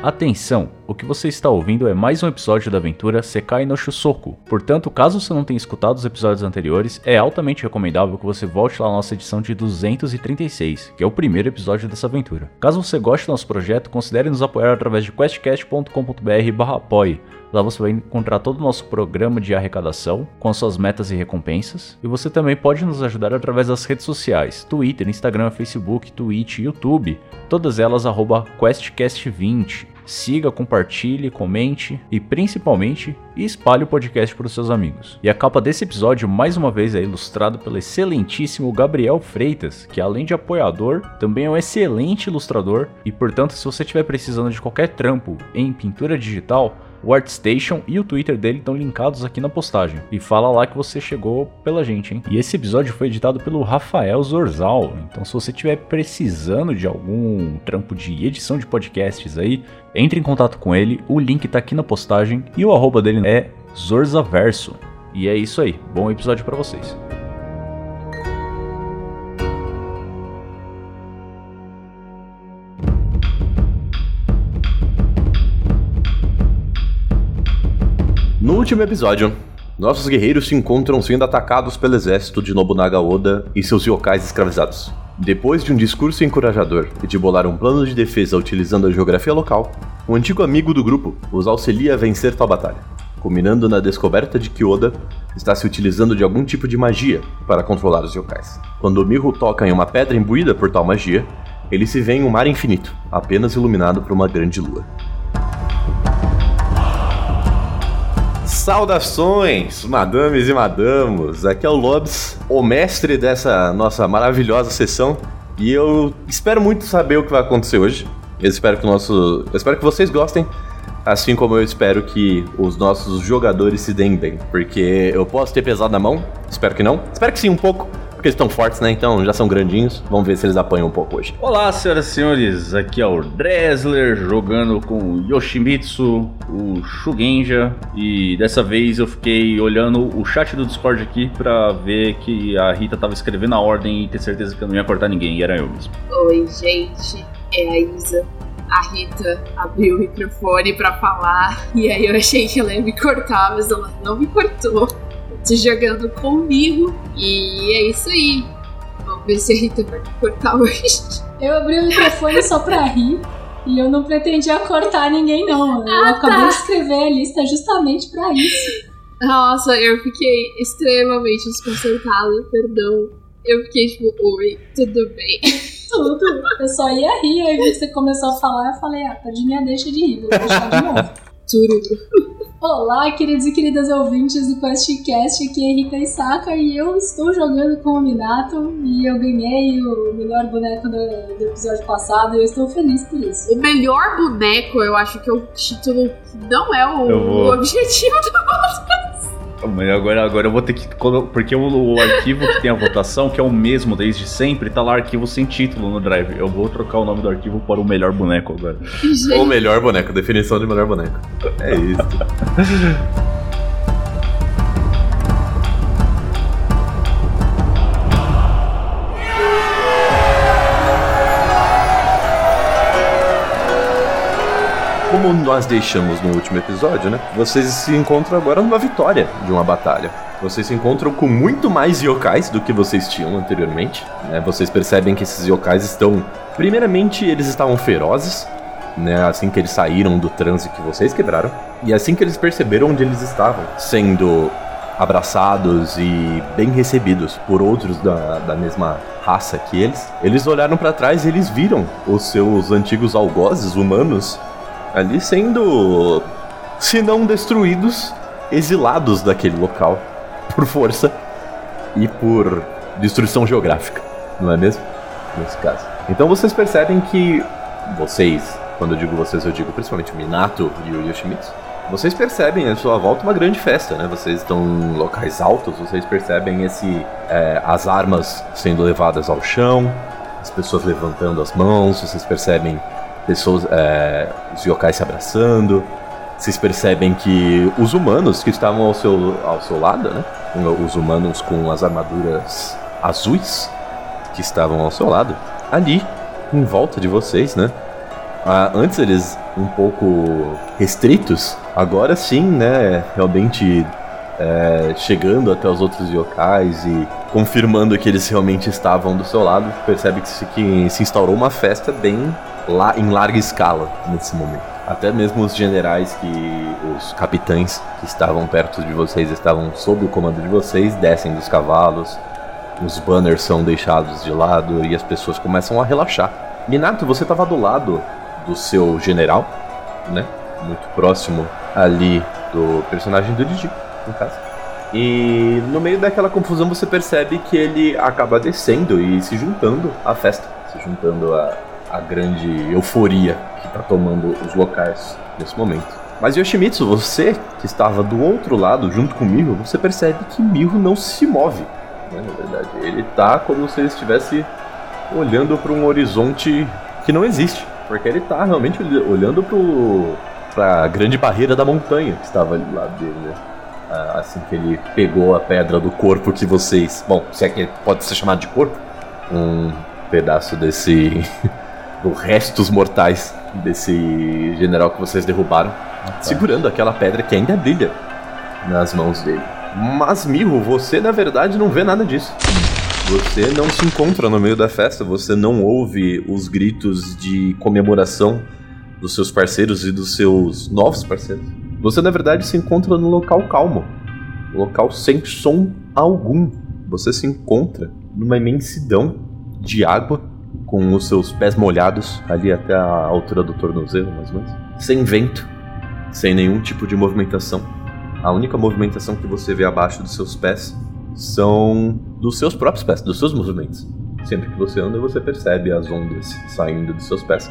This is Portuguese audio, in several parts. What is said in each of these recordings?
Atenção! O que você está ouvindo é mais um episódio da aventura Sekai no Shusoku. Portanto, caso você não tenha escutado os episódios anteriores, é altamente recomendável que você volte lá na nossa edição de 236, que é o primeiro episódio dessa aventura. Caso você goste do nosso projeto, considere nos apoiar através de questcast.com.br/apoie. Lá você vai encontrar todo o nosso programa de arrecadação, com as suas metas e recompensas. E você também pode nos ajudar através das redes sociais: Twitter, Instagram, Facebook, Twitch, YouTube. Todas elas arroba QuestCast20. Siga, compartilhe, comente e principalmente espalhe o podcast para os seus amigos. E a capa desse episódio, mais uma vez, é ilustrado pelo excelentíssimo Gabriel Freitas, que além de apoiador, também é um excelente ilustrador. E portanto, se você estiver precisando de qualquer trampo em pintura digital, o ArtStation e o Twitter dele estão linkados aqui na postagem. E fala lá que você chegou pela gente, hein? E esse episódio foi editado pelo Rafael Zorzal. Então, se você estiver precisando de algum trampo de edição de podcasts aí, entre em contato com ele. O link tá aqui na postagem e o arroba dele é Zorzaverso. E é isso aí. Bom episódio para vocês. No último episódio, nossos guerreiros se encontram sendo atacados pelo exército de Nobunaga Oda e seus yokais escravizados. Depois de um discurso encorajador e de bolar um plano de defesa utilizando a geografia local, um antigo amigo do grupo os auxilia a vencer tal batalha, culminando na descoberta de que Oda está se utilizando de algum tipo de magia para controlar os yokais. Quando Miho toca em uma pedra imbuída por tal magia, ele se vê em um mar infinito, apenas iluminado por uma grande lua. Saudações, madames e madamos! Aqui é o Lobs, o mestre dessa nossa maravilhosa sessão, e eu espero muito saber o que vai acontecer hoje. Eu espero que o nosso, eu espero que vocês gostem, assim como eu espero que os nossos jogadores se deem bem, porque eu posso ter pesado na mão, espero que não, espero que sim um pouco, porque eles estão fortes, né? Então já são grandinhos. Vamos ver se eles apanham um pouco hoje. Olá, senhoras e senhores. Aqui é o Dresler jogando com o Yoshimitsu, o Shugenja. E dessa vez eu fiquei olhando o chat do Discord aqui pra ver que a Rita tava escrevendo a ordem e ter certeza que eu não ia cortar ninguém. E era eu mesmo. Oi, gente. É a Isa. A Rita abriu o microfone pra falar. E aí eu achei que ela ia me cortar, mas ela não me cortou se jogando comigo. E é isso aí. Vamos ver se a Rita vai cortar hoje. Eu abri o microfone só pra rir. E eu não pretendia cortar ninguém, não. Eu Ah, acabei tá. de escrever a lista justamente pra isso. Nossa, eu fiquei extremamente desconcertada, perdão. Eu fiquei tipo, oi, tudo bem? Tudo. Eu só ia rir, aí você começou a falar, eu falei, ah, tadinha, deixa de rir, vou deixar de novo. Tururu. Olá, queridos e queridas ouvintes do QuestCast, aqui é Rita Isaka e eu estou jogando com o Minato e eu ganhei o melhor boneco do, do episódio passado e eu estou feliz por isso. O melhor boneco, eu acho que é o título que não é o, o objetivo do Mas agora, agora eu vou ter que. Porque o, o arquivo que tem a votação, que é o mesmo desde sempre, tá lá arquivo sem título no Drive. Eu vou trocar o nome do arquivo para o melhor boneco agora. O gente. melhor boneco, definição de melhor boneco. É isso. Como nós deixamos no último episódio, né? Vocês se encontram agora numa vitória de uma batalha. Vocês se encontram com muito mais yokais do que vocês tinham anteriormente. Né? Vocês percebem que esses yokais estão. Primeiramente, eles estavam ferozes, né? Assim que eles saíram do transe que vocês quebraram. E assim que eles perceberam onde eles estavam, sendo abraçados e bem recebidos por outros da, da mesma raça que eles, eles olharam pra trás e eles viram os seus antigos algozes humanos ali sendo, se não destruídos, exilados daquele local por força e por destruição geográfica, não é mesmo? Nesse caso. Então vocês percebem que vocês, quando eu digo vocês, eu digo principalmente o Minato e o Yoshimitsu, vocês percebem à sua volta uma grande festa, né? Vocês estão em locais altos, vocês percebem esse é, as armas sendo levadas ao chão, as pessoas levantando as mãos, vocês percebem pessoas, é, os yokais se abraçando. Vocês percebem que os humanos que estavam ao seu, ao seu lado, né? Os humanos com as armaduras azuis que estavam ao seu lado, ali, em volta de vocês, né? Ah, antes eles um pouco restritos, agora sim, né, realmente é, chegando até os outros yokais e confirmando que eles realmente estavam do seu lado, percebe que se, que se instaurou uma festa bem lá em larga escala nesse momento. Até mesmo os generais que os capitães que estavam perto de vocês, estavam sob o comando de vocês, descem dos cavalos. Os banners são deixados de lado e as pessoas começam a relaxar. Minato, você estava do lado do seu general, né? Muito próximo ali do personagem do Digi, no caso. E no meio daquela confusão você percebe que ele acaba descendo e se juntando à festa, se juntando à, à grande euforia que está tomando os locais nesse momento. Mas Yoshimitsu, você que estava do outro lado junto com Miho, você percebe que Miho não se move. Né, na verdade, ele tá como se ele estivesse olhando para um horizonte que não existe. Porque ele tá realmente olhando pro, pra grande barreira da montanha que estava ali do lado dele, né? Assim que ele pegou a pedra do corpo que vocês. Bom, se é que pode ser chamado de corpo, um pedaço desse. Do restos mortais desse general que vocês derrubaram, segurando aquela pedra que ainda brilha nas mãos dele. Mas, Mirro, você na verdade não vê nada disso. Você não se encontra no meio da festa, você não ouve os gritos de comemoração dos seus parceiros e dos seus novos parceiros. Você na verdade se encontra no local calmo, local sem som algum. Você se encontra numa imensidão de água, com os seus pés molhados ali até a altura do tornozelo, mais ou menos. Sem vento, sem nenhum tipo de movimentação. A única movimentação que você vê abaixo dos seus pés são dos seus próprios pés, dos seus movimentos. Sempre que você anda, você percebe as ondas saindo dos seus pés.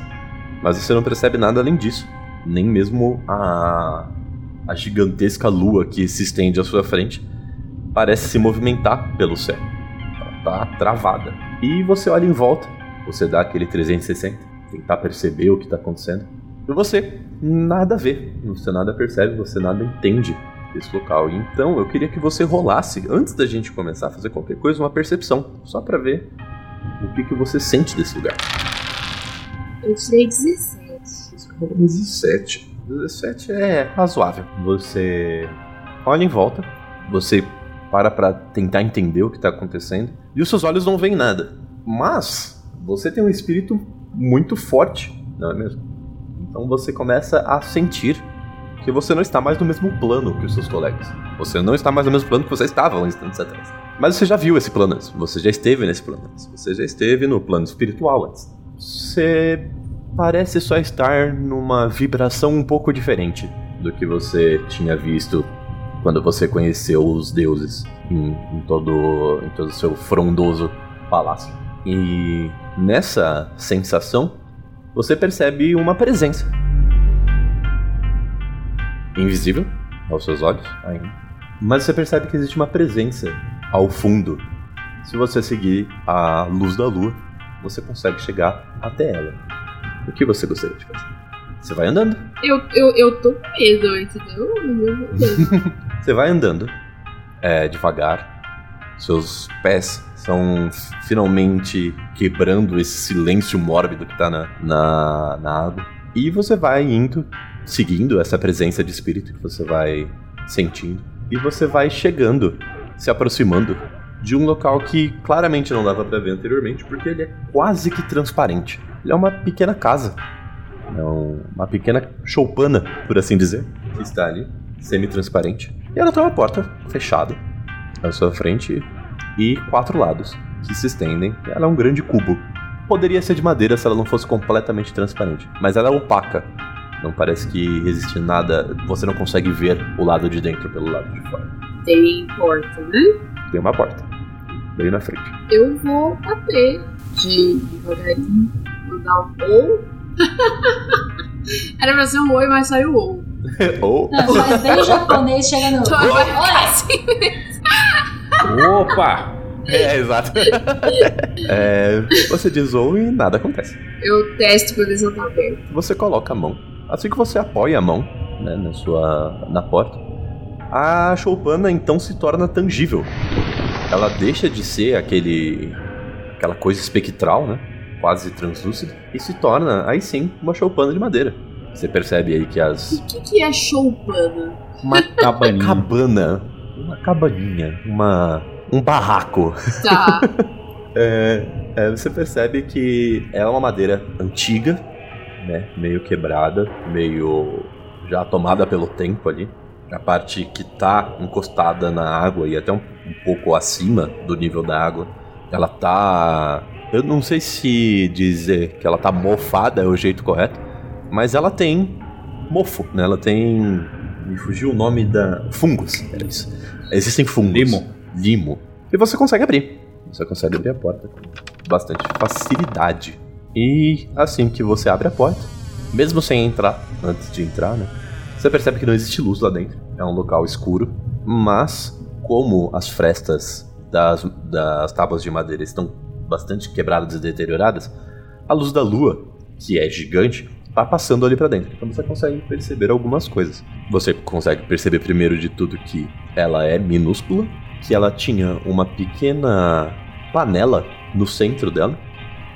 Mas você não percebe nada além disso. Nem mesmo a, a gigantesca lua que se estende à sua frente parece se movimentar pelo céu. Ela tá travada. E você olha em volta, você dá aquele 360, tentar perceber o que está acontecendo. E você nada vê, você nada percebe, você nada entende desse local. Então eu queria que você rolasse, antes da gente começar a fazer qualquer coisa, uma percepção, só para ver o que, que você sente desse lugar. Eu tirei 17. 17. 17 é razoável. Você olha em volta, você para pra tentar entender o que tá acontecendo, e os seus olhos não veem nada. Mas você tem um espírito muito forte, não é mesmo? Então você começa a sentir que você não está mais no mesmo plano que os seus colegas. Você não está mais no mesmo plano que você estava um instantes atrás. Mas você já viu esse plano antes. Você já esteve nesse plano antes. Você já esteve no plano espiritual antes. Você parece só estar numa vibração um pouco diferente do que você tinha visto quando você conheceu os deuses em, em todo em todo o seu frondoso palácio. E nessa sensação, você percebe uma presença invisível aos seus olhos ainda. Mas você percebe que existe uma presença ao fundo. Se você seguir a luz da lua, você consegue chegar até ela. O que você gostaria de fazer? Você vai andando. Eu, eu, eu tô com medo, entendeu? Eu. Você vai andando é, devagar. Seus pés estão finalmente quebrando esse silêncio mórbido que tá na, na, na água. E você vai indo seguindo essa presença de espírito que você vai sentindo. E você vai chegando, se aproximando de um local que claramente não dava para ver anteriormente, porque ele é quase que transparente. Ele é uma pequena casa. É um- uma pequena choupana, por assim dizer, que está ali, semi-transparente. E ela tem uma porta fechada à sua frente e quatro lados que se estendem. Ela é um grande cubo. Poderia ser de madeira se ela não fosse completamente transparente, mas ela é opaca. Não parece que existe nada. Você não consegue ver o lado de dentro pelo lado de fora. Tem porta, né? Tem uma porta bem na frente. Eu vou bater de devagarinho, mandar um ou. Era pra ser um oi, mas saiu ou. Ou Não, mas bem japonês chega no. Olha, assim. Opa! É, exato. É, você diz ou e nada acontece. Eu testo pra ver se ela tá aberta. Você coloca a mão. Assim que você apoia a mão né, na sua na porta, a choupana então se torna tangível. Ela deixa de ser aquele aquela coisa espectral, né? Quase translúcida, e se torna aí sim uma choupana de madeira. Você percebe aí que as. O que, que é choupana? Uma cabaninha. Cabana. Uma cabaninha. Uma. Um barraco. Tá. É, é, você percebe que é uma madeira antiga, né? Meio quebrada, meio já tomada pelo tempo ali. A parte que tá encostada na água e até um, um pouco acima do nível da água, ela tá. Eu não sei se dizer que ela tá mofada é o jeito correto, mas ela tem mofo, né? Ela tem. Me fugiu o nome da. Fungos, era isso. Existem fungos. Limo. Limo. E você consegue abrir. Você consegue abrir a porta com bastante facilidade. E assim que você abre a porta, mesmo sem entrar, antes de entrar, né? Você percebe que não existe luz lá dentro. É um local escuro. Mas, como as frestas das, das tábuas de madeira estão bastante quebradas e deterioradas, a luz da lua, que é gigante, tá passando ali pra dentro. Então você consegue perceber algumas coisas. Você consegue perceber primeiro de tudo que ela é minúscula, que ela tinha uma pequena panela no centro dela,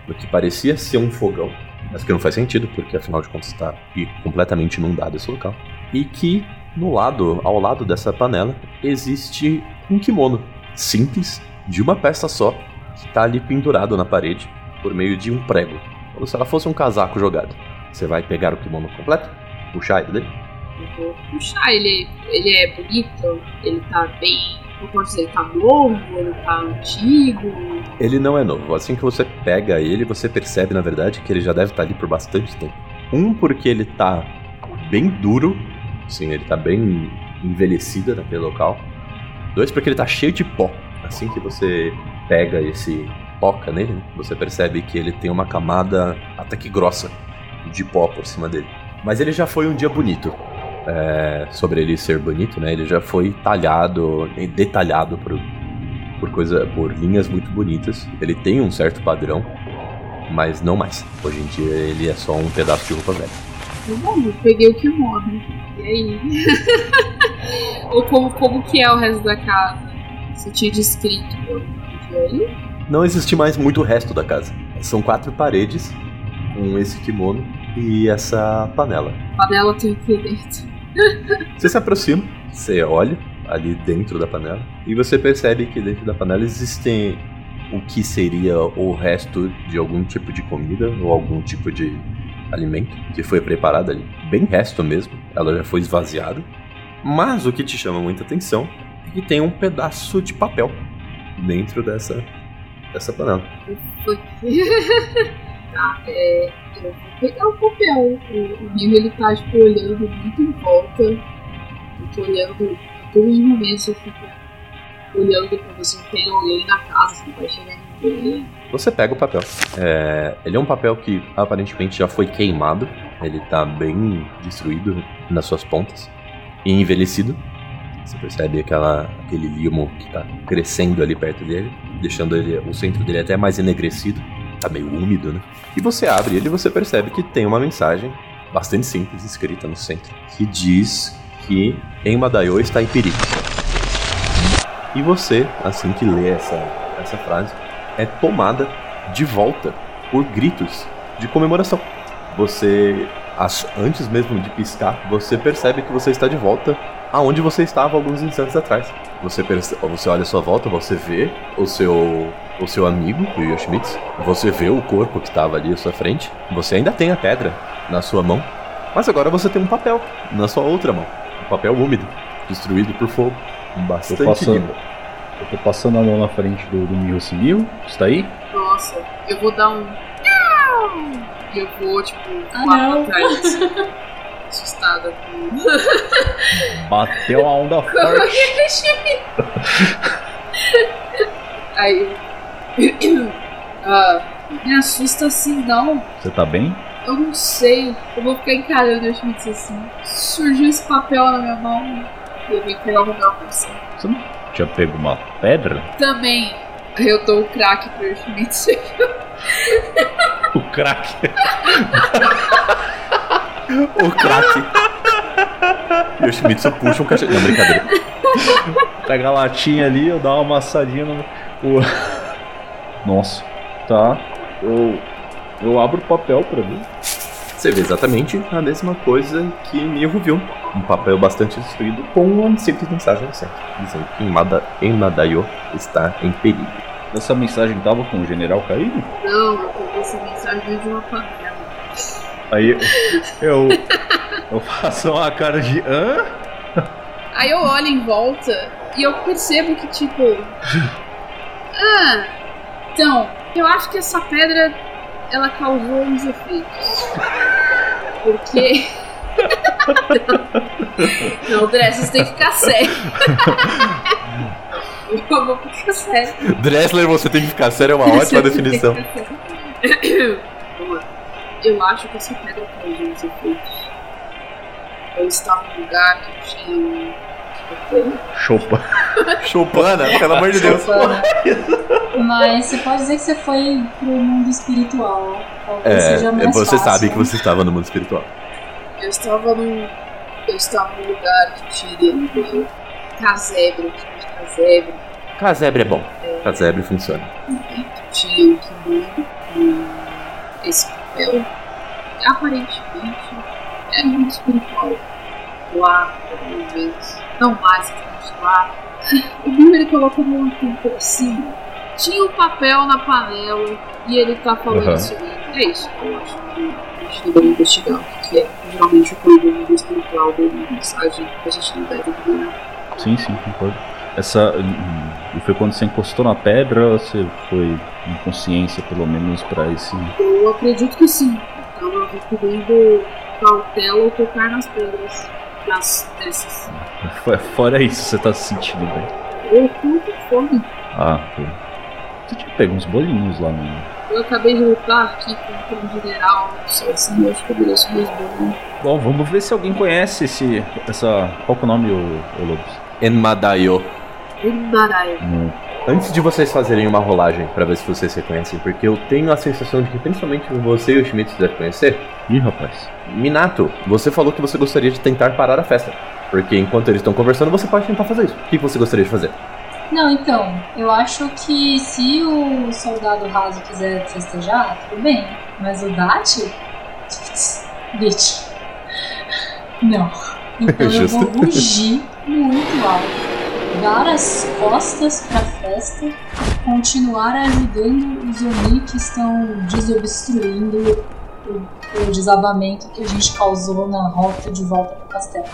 no que parecia ser um fogão, mas que não faz sentido, porque afinal de contas está completamente inundado esse local. E que no lado, ao lado dessa panela, existe um kimono simples, de uma peça só, que está ali pendurado na parede por meio de um prego, como se ela fosse um casaco jogado. Você vai pegar o kimono completo, puxar ele dele. Eu vou puxar. Ele, ele é bonito? Ele tá bem. Eu posso dizer, ele tá novo? Ele tá antigo? Ele não é novo. Assim que você pega ele, você percebe, na verdade, que ele já deve estar ali por bastante tempo. Um, porque ele tá bem duro. Sim, ele tá bem envelhecido naquele local. Dois, porque ele tá cheio de pó. Assim que você pega esse toca nele, você percebe que ele tem uma camada até que grossa de pó por cima dele. Mas ele já foi um dia bonito. É, sobre ele ser bonito, né? Ele já foi talhado, detalhado por, por, coisa, por linhas muito bonitas. Ele tem um certo padrão, mas não mais. Hoje em dia ele é só um pedaço de roupa velha. Bom, eu peguei o kimono. E aí? Ou como, como que é o resto da casa? Você tinha descrito. E aí? Não existe mais muito o resto da casa. São quatro paredes com esse kimono e essa panela. Panela tem o que dentro? Você se aproxima, você olha ali dentro da panela e você percebe que dentro da panela existem o que seria o resto de algum tipo de comida ou algum tipo de alimento que foi preparado ali. Bem resto mesmo, ela já foi esvaziada. Mas o que te chama muita atenção é que tem um pedaço de papel dentro dessa, dessa panela. tá, é, eu vou pegar o papel. O, o Nilo, ele tá, tipo, olhando muito em volta. Eu tô olhando a todos os momentos, eu fico olhando pra ver se não tem alguém na casa, se vai chegar ninguém. Você pega o papel. É, ele é um papel que aparentemente já foi queimado. Ele tá bem destruído nas suas pontas e envelhecido. Você percebe aquela, aquele limo que tá crescendo ali perto dele, deixando ele, o centro dele até mais enegrecido. Tá meio úmido, né? E você abre ele e você percebe que tem uma mensagem bastante simples escrita no centro, que diz que em Madaio está em perigo. E você, assim que lê essa, essa frase, é tomada de volta por gritos de comemoração. Você, antes mesmo de piscar, você percebe que você está de volta aonde você estava alguns instantes atrás. Você, perce- você olha à sua volta, você vê o seu, o seu amigo, o Yoshimitsu. Você vê o corpo que estava ali à sua frente. Você ainda tem a pedra na sua mão. Mas agora você tem um papel na sua outra mão. Um papel úmido, destruído por fogo. Bastante passando, limpo. eu tô passando a mão na frente do, do Miho Simil. Está aí? Nossa, eu vou dar um. E eu vou, tipo, Ah, não. pra trás. assim, Assustada com. Bateu a onda forte. Aí. ah, me assusta assim, não. Você tá bem? Eu não sei. Eu vou ficar encarando o Schmitz assim. Surgiu esse papel na minha mão. E eu vim pegar o papel pra você. Você não tinha pego uma pedra? Também. Eu dou o crack pro Schmitz. O crack. O crack. Yoshimitsu puxa um cachorro. Não, brincadeira. Pega a latinha ali, eu dou uma amassadinha no. o- Nossa, tá. Eu. Eu abro o papel pra ver. Você vê exatamente a mesma coisa que Mirro viu. Um papel bastante destruído com uma simples mensagem no centro, dizendo que Imada, Emadayo está em perigo. Essa mensagem tava com o general caído? Não, essa mensagem de uma panela. Aí eu. Eu faço uma cara de. hã? Aí eu olho em volta e eu percebo que, tipo. Ah, então, eu acho que essa pedra ela causou uns efeitos. Porque. Não, Dress, você tem que ficar sério. Eu vou ficar sério. Dressler, você tem que ficar sério, é uma ótima definição. Eu acho que essa pedra causou uns efeitos. Eu estava num lugar que tinha um. Chopa. Chopana, pelo amor de Deus. Mas você pode dizer que você foi pro mundo espiritual. Talvez É, seja mais você fácil. sabe que você estava no mundo espiritual. Eu estava num. Eu estava num lugar que tinha um casebre, um tipo de casebre. Casebre é bom. Casebre funciona. tinha um com esse papel. Aparentemente era muito espiritual. Lá, algumas vezes. Não mais exatamente lá. O Bill ele colocou no por cima. Tinha um papel na panela e ele tá falando isso aí. É isso que eu acho que a gente deveria investigar o que é. Geralmente o mundo espiritual uma mensagem que a gente não deve ignorar. Sim, sim, concordo. Essa. hum, E foi quando você encostou na pedra ou você foi em consciência, pelo menos, pra esse. Eu acredito que sim. Eu recomendo cautela ao tocar nas pedras. Nas dessas. Fora isso, você tá se sentindo bem. Eu tô com fome. Ah, pô. Você tinha pego uns bolinhos lá no. Eu acabei de lutar aqui contra um general. Não sei assim, eu acho que eu mereço mais bom. Bom, vamos ver se alguém conhece esse. essa. Qual que é o nome, ô, ô Lobos? Enmadayo. Embaraio. Não. Antes de vocês fazerem uma rolagem pra ver se vocês reconhecem, porque eu tenho a sensação de que principalmente você e o Schmitz devem conhecer. Ih, rapaz. Minato, você falou que você gostaria de tentar parar a festa. Porque enquanto eles estão conversando, você pode tentar fazer isso. O que você gostaria de fazer? Não, então, eu acho que se o soldado raso quiser festejar, tudo bem. Mas o Dati? Bitch. Não. Então eu vou rugir muito alto. Dar as costas pra festa e continuar ajudando os Oni que estão desobstruindo o, o desabamento que a gente causou na rota de volta pro castelo.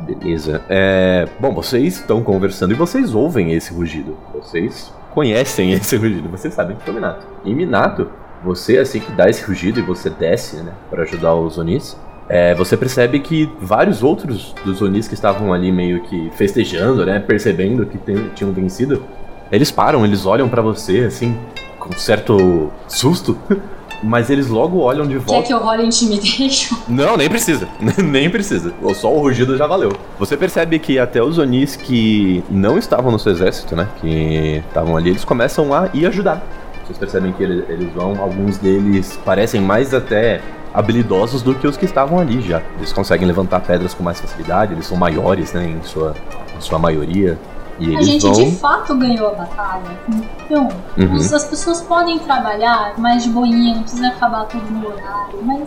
Beleza. É. Bom, vocês estão conversando e vocês ouvem esse rugido. Vocês conhecem esse rugido, vocês sabem que é o Minato. E Minato, você assim que dá esse rugido e você desce, né, para ajudar os Onis, é, você percebe que vários outros dos Onis que estavam ali meio que festejando, né, percebendo que tem- tinham vencido, eles param, eles olham pra você assim com certo susto, mas eles logo olham de volta. Quer que eu role intimidation? Não, nem precisa. nem precisa. Só o rugido já valeu. Você percebe que até os Onis que não estavam no seu exército, né? Que estavam ali, eles começam a ir ajudar. Vocês percebem que eles, eles vão, alguns deles parecem mais até habilidosos do que os que estavam ali já. Eles conseguem levantar pedras com mais facilidade, eles são maiores, né? Em sua, em sua maioria. E A eles gente vão. de fato ganhou a batalha. Então, Uhum. as pessoas podem trabalhar mais de boinha, não precisa acabar tudo no horário, mas.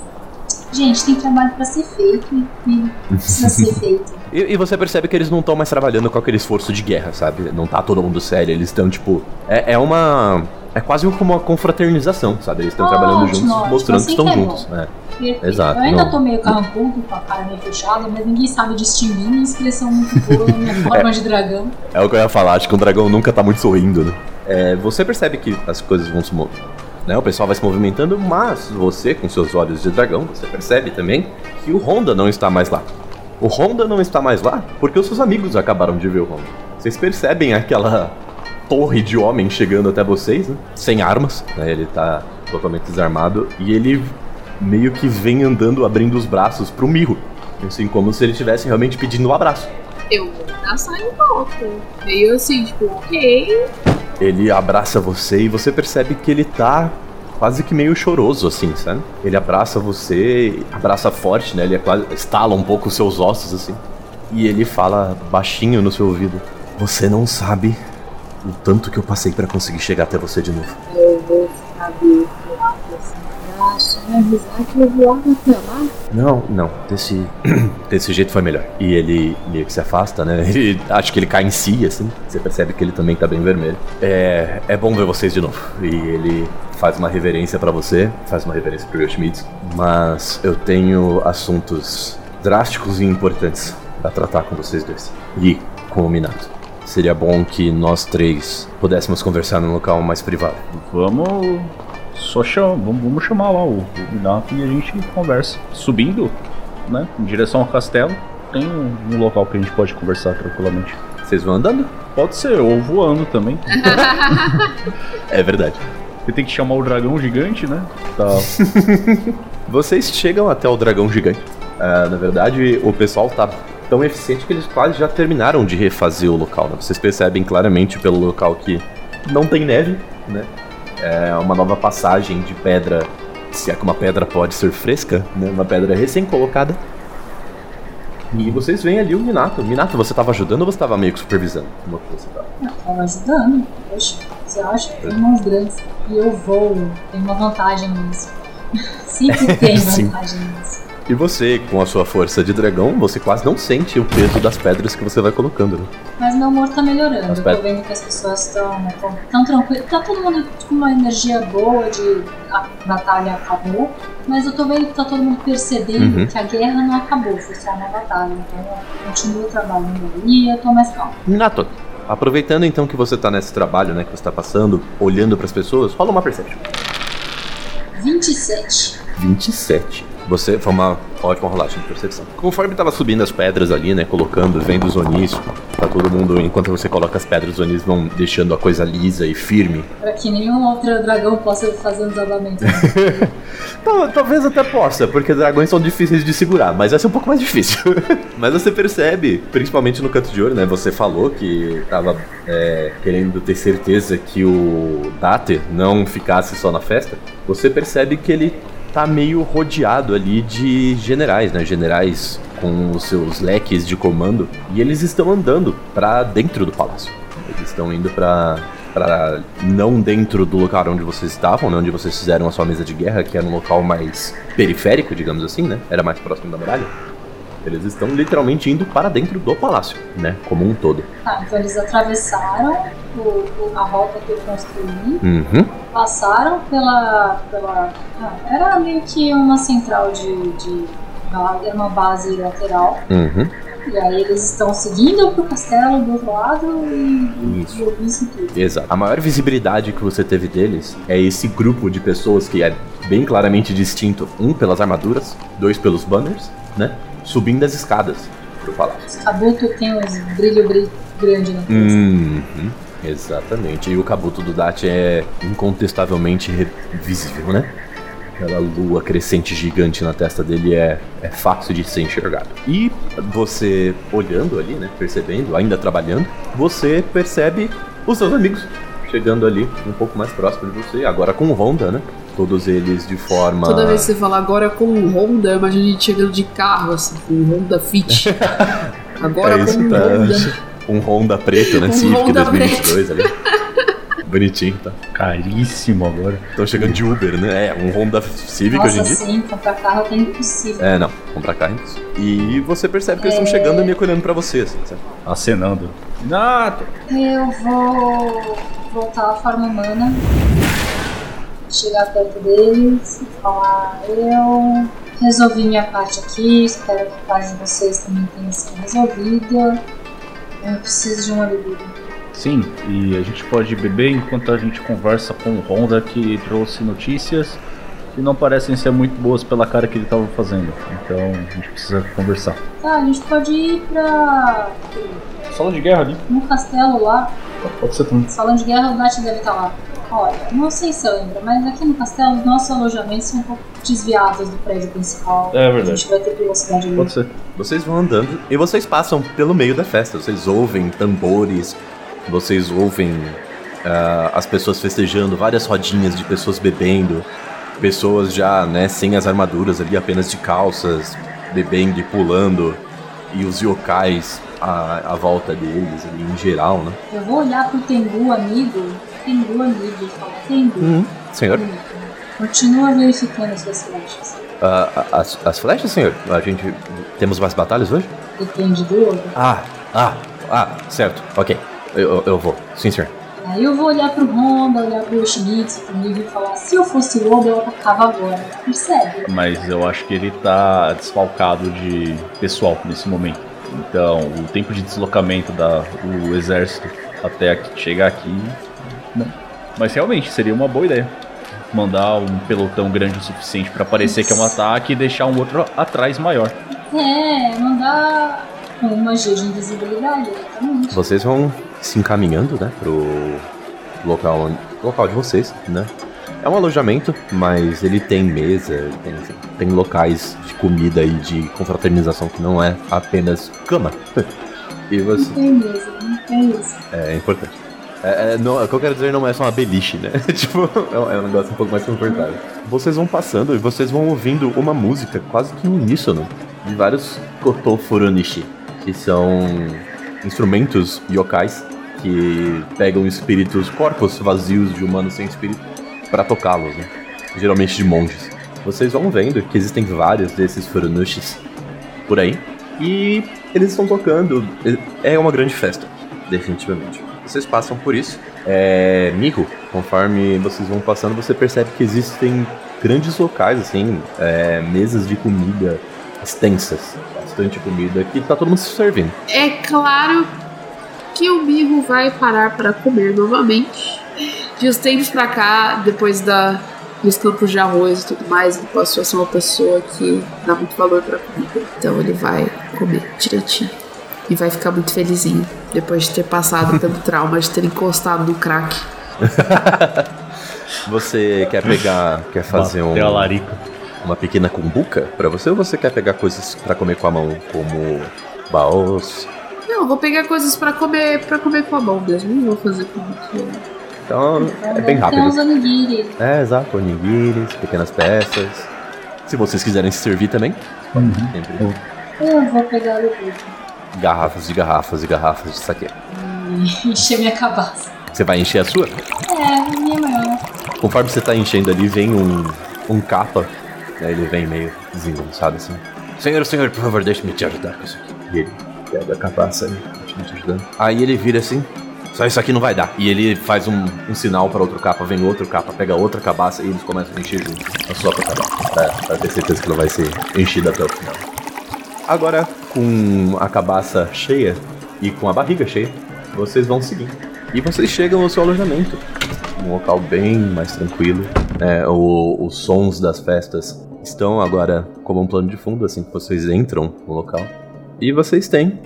Gente, tem trabalho pra ser feito e- e precisa ser feito. E, e você percebe que eles não estão mais trabalhando com aquele esforço de guerra, sabe? Não tá todo mundo sério, eles estão, tipo. É, é uma. É quase como uma confraternização, sabe? Eles estão trabalhando Ótimo, juntos, ótimo, mostrando que estão que é juntos. né? Perfeito. Exato, Eu ainda não. tô meio carrancudo, com a cara meio fechada, mas ninguém sabe distinguir minha expressão muito boa, minha forma de dragão. É o que eu ia falar, acho que um dragão nunca tá muito sorrindo, né? É, você percebe que as coisas vão se. Né? O pessoal vai se movimentando, mas você, com seus olhos de dragão, você percebe também que o Honda não está mais lá. O Honda não está mais lá porque os seus amigos acabaram de ver o Honda. Vocês percebem aquela torre de homem chegando até vocês, né? Sem armas, né? Ele tá totalmente desarmado e ele meio que vem andando, abrindo os braços pro Mirro. Assim, como se ele estivesse realmente pedindo um abraço. Eu sair em volta. Meio assim, tipo, ok. Ele abraça você e você percebe que ele tá quase que meio choroso, assim, sabe? Ele abraça você, abraça forte, né? Ele é quase, estala um pouco os seus ossos, assim. E ele fala baixinho no seu ouvido: Você não sabe o tanto que eu passei pra conseguir chegar até você de novo. Eu vou assim. Não, não, desse, desse jeito foi melhor. E ele meio que se afasta, né? Ele, acho que ele cai em si, assim. Você percebe que ele também tá bem vermelho. É, é bom ver vocês de novo. E ele faz uma reverência pra você, faz uma reverência pro Yoshimitsu. Mas eu tenho assuntos drásticos e importantes pra tratar com vocês dois. E com o Minato. Seria bom que nós três pudéssemos conversar num local mais privado. Vamos. Só chama, vamos, vamos chamar lá o, o Minato e a gente conversa. Subindo, né? Em direção ao castelo, tem um, um local que a gente pode conversar tranquilamente. Vocês vão andando? Pode ser, ou voando também. É verdade. Você tem que chamar o dragão gigante, né? Tá. Vocês chegam até o dragão gigante. Ah, na verdade, o pessoal tá tão eficiente que eles quase já terminaram de refazer o local. né? Vocês percebem claramente pelo local que não tem neve, né? É uma nova passagem de pedra, se é que uma pedra pode ser fresca, né? Uma pedra recém-colocada. E vocês veem ali o Minato. Minato, você tava ajudando ou você tava meio que supervisando? Como que você tava? Eu tava ajudando. Poxa, você acha que tem mãos grandes e eu vou, tem uma vantagem nisso. Sempre tem vantagem nisso. E você, com a sua força de dragão, você quase não sente o peso das pedras que você vai colocando, né? Mas meu humor tá melhorando. As Eu tô vendo que as pessoas estão tão, tão tranquilas. Tá todo mundo com uma energia boa de a batalha acabou. Mas eu tô vendo que tá todo mundo percebendo Uhum. que a guerra não acabou, foi só uma batalha. Então eu continuo trabalhando ali e eu tô mais calma. Minato, aproveitando então que você tá nesse trabalho, né, que você tá passando, olhando pras pessoas, rola uma perception. 27. 27. Você foi uma ótima rolagem de percepção. Conforme tava subindo as pedras ali, né, colocando, vendo os onis, tá todo mundo, enquanto você coloca as pedras, os onis vão deixando a coisa lisa e firme. Pra que nenhum outro dragão possa fazer um desabamento. Tal- talvez até possa, porque dragões são difíceis de segurar, mas vai ser um pouco mais difícil. mas você percebe, principalmente no canto de ouro, né? Você falou que tava é, querendo ter certeza que o Date não ficasse só na festa. Você percebe que ele tá meio rodeado ali de generais, né? Generais com os seus leques de comando. E eles estão andando pra dentro do palácio. Eles estão indo pra para não dentro do local onde vocês estavam, né, onde vocês fizeram a sua mesa de guerra, que era um local mais periférico, digamos assim, né? Era mais próximo da muralha. Eles estão literalmente indo para dentro do palácio, né? Como um todo. Tá, então eles atravessaram o- o- a rota que eu construí, Uhum. passaram pela. pela ah, era meio que uma central de. de era uma base lateral. Uhum. E aí eles estão seguindo pro castelo do outro lado e, Isso. e isso tudo. Exato. A maior visibilidade que você teve deles é esse grupo de pessoas que é bem claramente distinto. Um pelas armaduras, dois pelos banners, né? Subindo as escadas palácio. Os Kabuto tem uns brilho, brilho grande na testa. Uhum, exatamente. E o cabuto do Dati é incontestavelmente visível, né? Aquela lua crescente gigante na testa dele é, é fácil de ser enxergado. E você olhando ali, né? Percebendo, ainda trabalhando, você percebe os seus amigos chegando ali um pouco mais próximo de você, agora com o Honda, né? Todos eles de forma. Toda vez que você fala agora com um Honda, eu imagino a gente chegando de carro, assim, com um Honda Fit. Agora É com isso, um tá. Honda. Um Honda preto, né? Um Civic Honda 2022 ali. Bonitinho, tá? Caríssimo agora. Estão chegando de Uber, né? É, um Honda Civic hoje Nossa, em dia. sim, comprar carro tá impossível. É, não, comprar carro é impossível. E você percebe que eles estão chegando e meio que olhando pra você, assim, sabe? Acenando. Nato! Eu vou voltar à forma humana, chegar perto deles e falar: Eu resolvi minha parte aqui, espero que a parte de vocês também tenha sido resolvida. Eu preciso de uma bebida. Sim, e a gente pode beber enquanto a gente conversa com o Honda que trouxe notícias que não parecem ser muito boas pela cara que ele estava fazendo. Então a gente precisa conversar. Tá, a gente pode ir pra. Sala de guerra ali. no castelo lá. Pode ser também. Salão de guerra, o Dati deve estar lá. Olha, não sei se você lembra, mas aqui no castelo os nossos alojamentos são um pouco desviados do prédio principal. É verdade. A gente vai ter privacidade ali. Pode ser. Vocês vão andando e vocês passam pelo meio da festa. Vocês ouvem tambores, vocês ouvem ah, as pessoas festejando, várias rodinhas de pessoas bebendo, pessoas já, né, sem as armaduras ali, apenas de calças, bebendo e pulando, e os yokais à, à volta deles ali em geral, né? Eu vou olhar pro Tengu amigo, Amigo, e falar: Tengu, Uhum. Senhor? Continua verificando as suas flechas. Ah, as, as flechas, senhor? A gente. Temos mais batalhas hoje? Depende do olho. Ah, ah, ah, certo. Ok. Eu, eu- vou. Sim, senhor. Aí eu vou olhar pro Honda, olhar pro Yoshimitsu comigo e falar: se eu fosse o Oda, eu atacava agora. Percebe? Mas eu acho que ele tá desfalcado de pessoal nesse momento. Então, o tempo de deslocamento da, do exército até aqui- chegar aqui. Não. Mas realmente seria uma boa ideia. Mandar um pelotão grande o suficiente pra parecer que é um ataque e deixar um outro atrás maior. É, mandar com magia de invisibilidade, exatamente. Vocês vão se encaminhando, né, pro local, onde- local de vocês, né? É um alojamento, mas ele tem mesa, tem, tem locais de comida e de confraternização que não é apenas cama. e você. Não tem mesmo, não tem isso. É, importante. É, é, não, o que eu quero dizer não é só uma beliche, né? tipo, é um, é um negócio um pouco mais confortável. Vocês vão passando e vocês vão ouvindo uma música quase que uníssono de vários koto furonishi, que são instrumentos yokais que pegam espíritos, corpos vazios de humanos sem espírito, para tocá-los, né? Geralmente de monges. Vocês vão vendo que existem vários desses furunushis por aí. E eles estão tocando. É uma grande festa, definitivamente. Vocês passam por isso. É, Miho, conforme vocês vão passando, você percebe que existem grandes locais, assim, é, mesas de comida extensas. Bastante comida que tá todo mundo se servindo. É claro que o Mirro vai parar para comer novamente. De uns tempos pra cá, depois da, dos campos de arroz e tudo mais, ele passou a ser uma pessoa que dá muito valor pra comida. Então ele vai comer direitinho. E vai ficar muito felizinho depois de ter passado pelo trauma de ter encostado no crack. Você quer pegar, quer fazer um, Bateu a larica. uma pequena cumbuca pra você ou você quer pegar coisas pra comer com a mão, como baos? Não, vou pegar coisas pra comer para comer com a mão mesmo. Não vou fazer com. Então é bem Tem uns rápido. onigiri. É, exato, onigiris, pequenas peças. Se vocês quiserem se servir também, sempre Eu vou pegar o livro garrafas e garrafas e garrafas de saque. e encher minha cabaça. Você vai encher a sua? É, minha maior. Conforme você tá enchendo ali, vem um, um capa. Né, ele vem meio desengonçado assim. Senhor, senhor, por favor, deixe-me te ajudar com isso aqui. E ele pega a cabaça e continua te ajudando. Aí ele vira assim. Só isso aqui não vai dar. E ele faz um, um sinal para outro capa, vem outro capa, pega outra cabaça e eles começam a encher junto. A sua cabaça. Pra, pra ter certeza que ela vai ser enchida até o final. Agora, com a cabaça cheia e com a barriga cheia, vocês vão seguir. E vocês chegam ao seu alojamento. Um local bem mais tranquilo. É, o- os sons das festas estão agora como um plano de fundo, assim que vocês entram no local. E vocês têm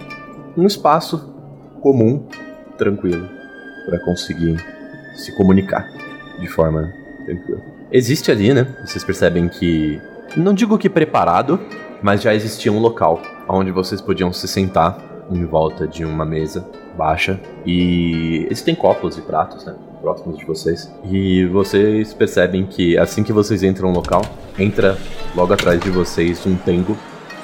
um espaço comum, tranquilo, para conseguir se comunicar de forma tranquila. Existe ali, né? Vocês percebem que. Não digo que preparado, mas já existia um local onde vocês podiam se sentar em volta de uma mesa baixa e existem copos e pratos, né, próximos de vocês. E vocês percebem que assim que vocês entram no local, entra logo atrás de vocês um tengo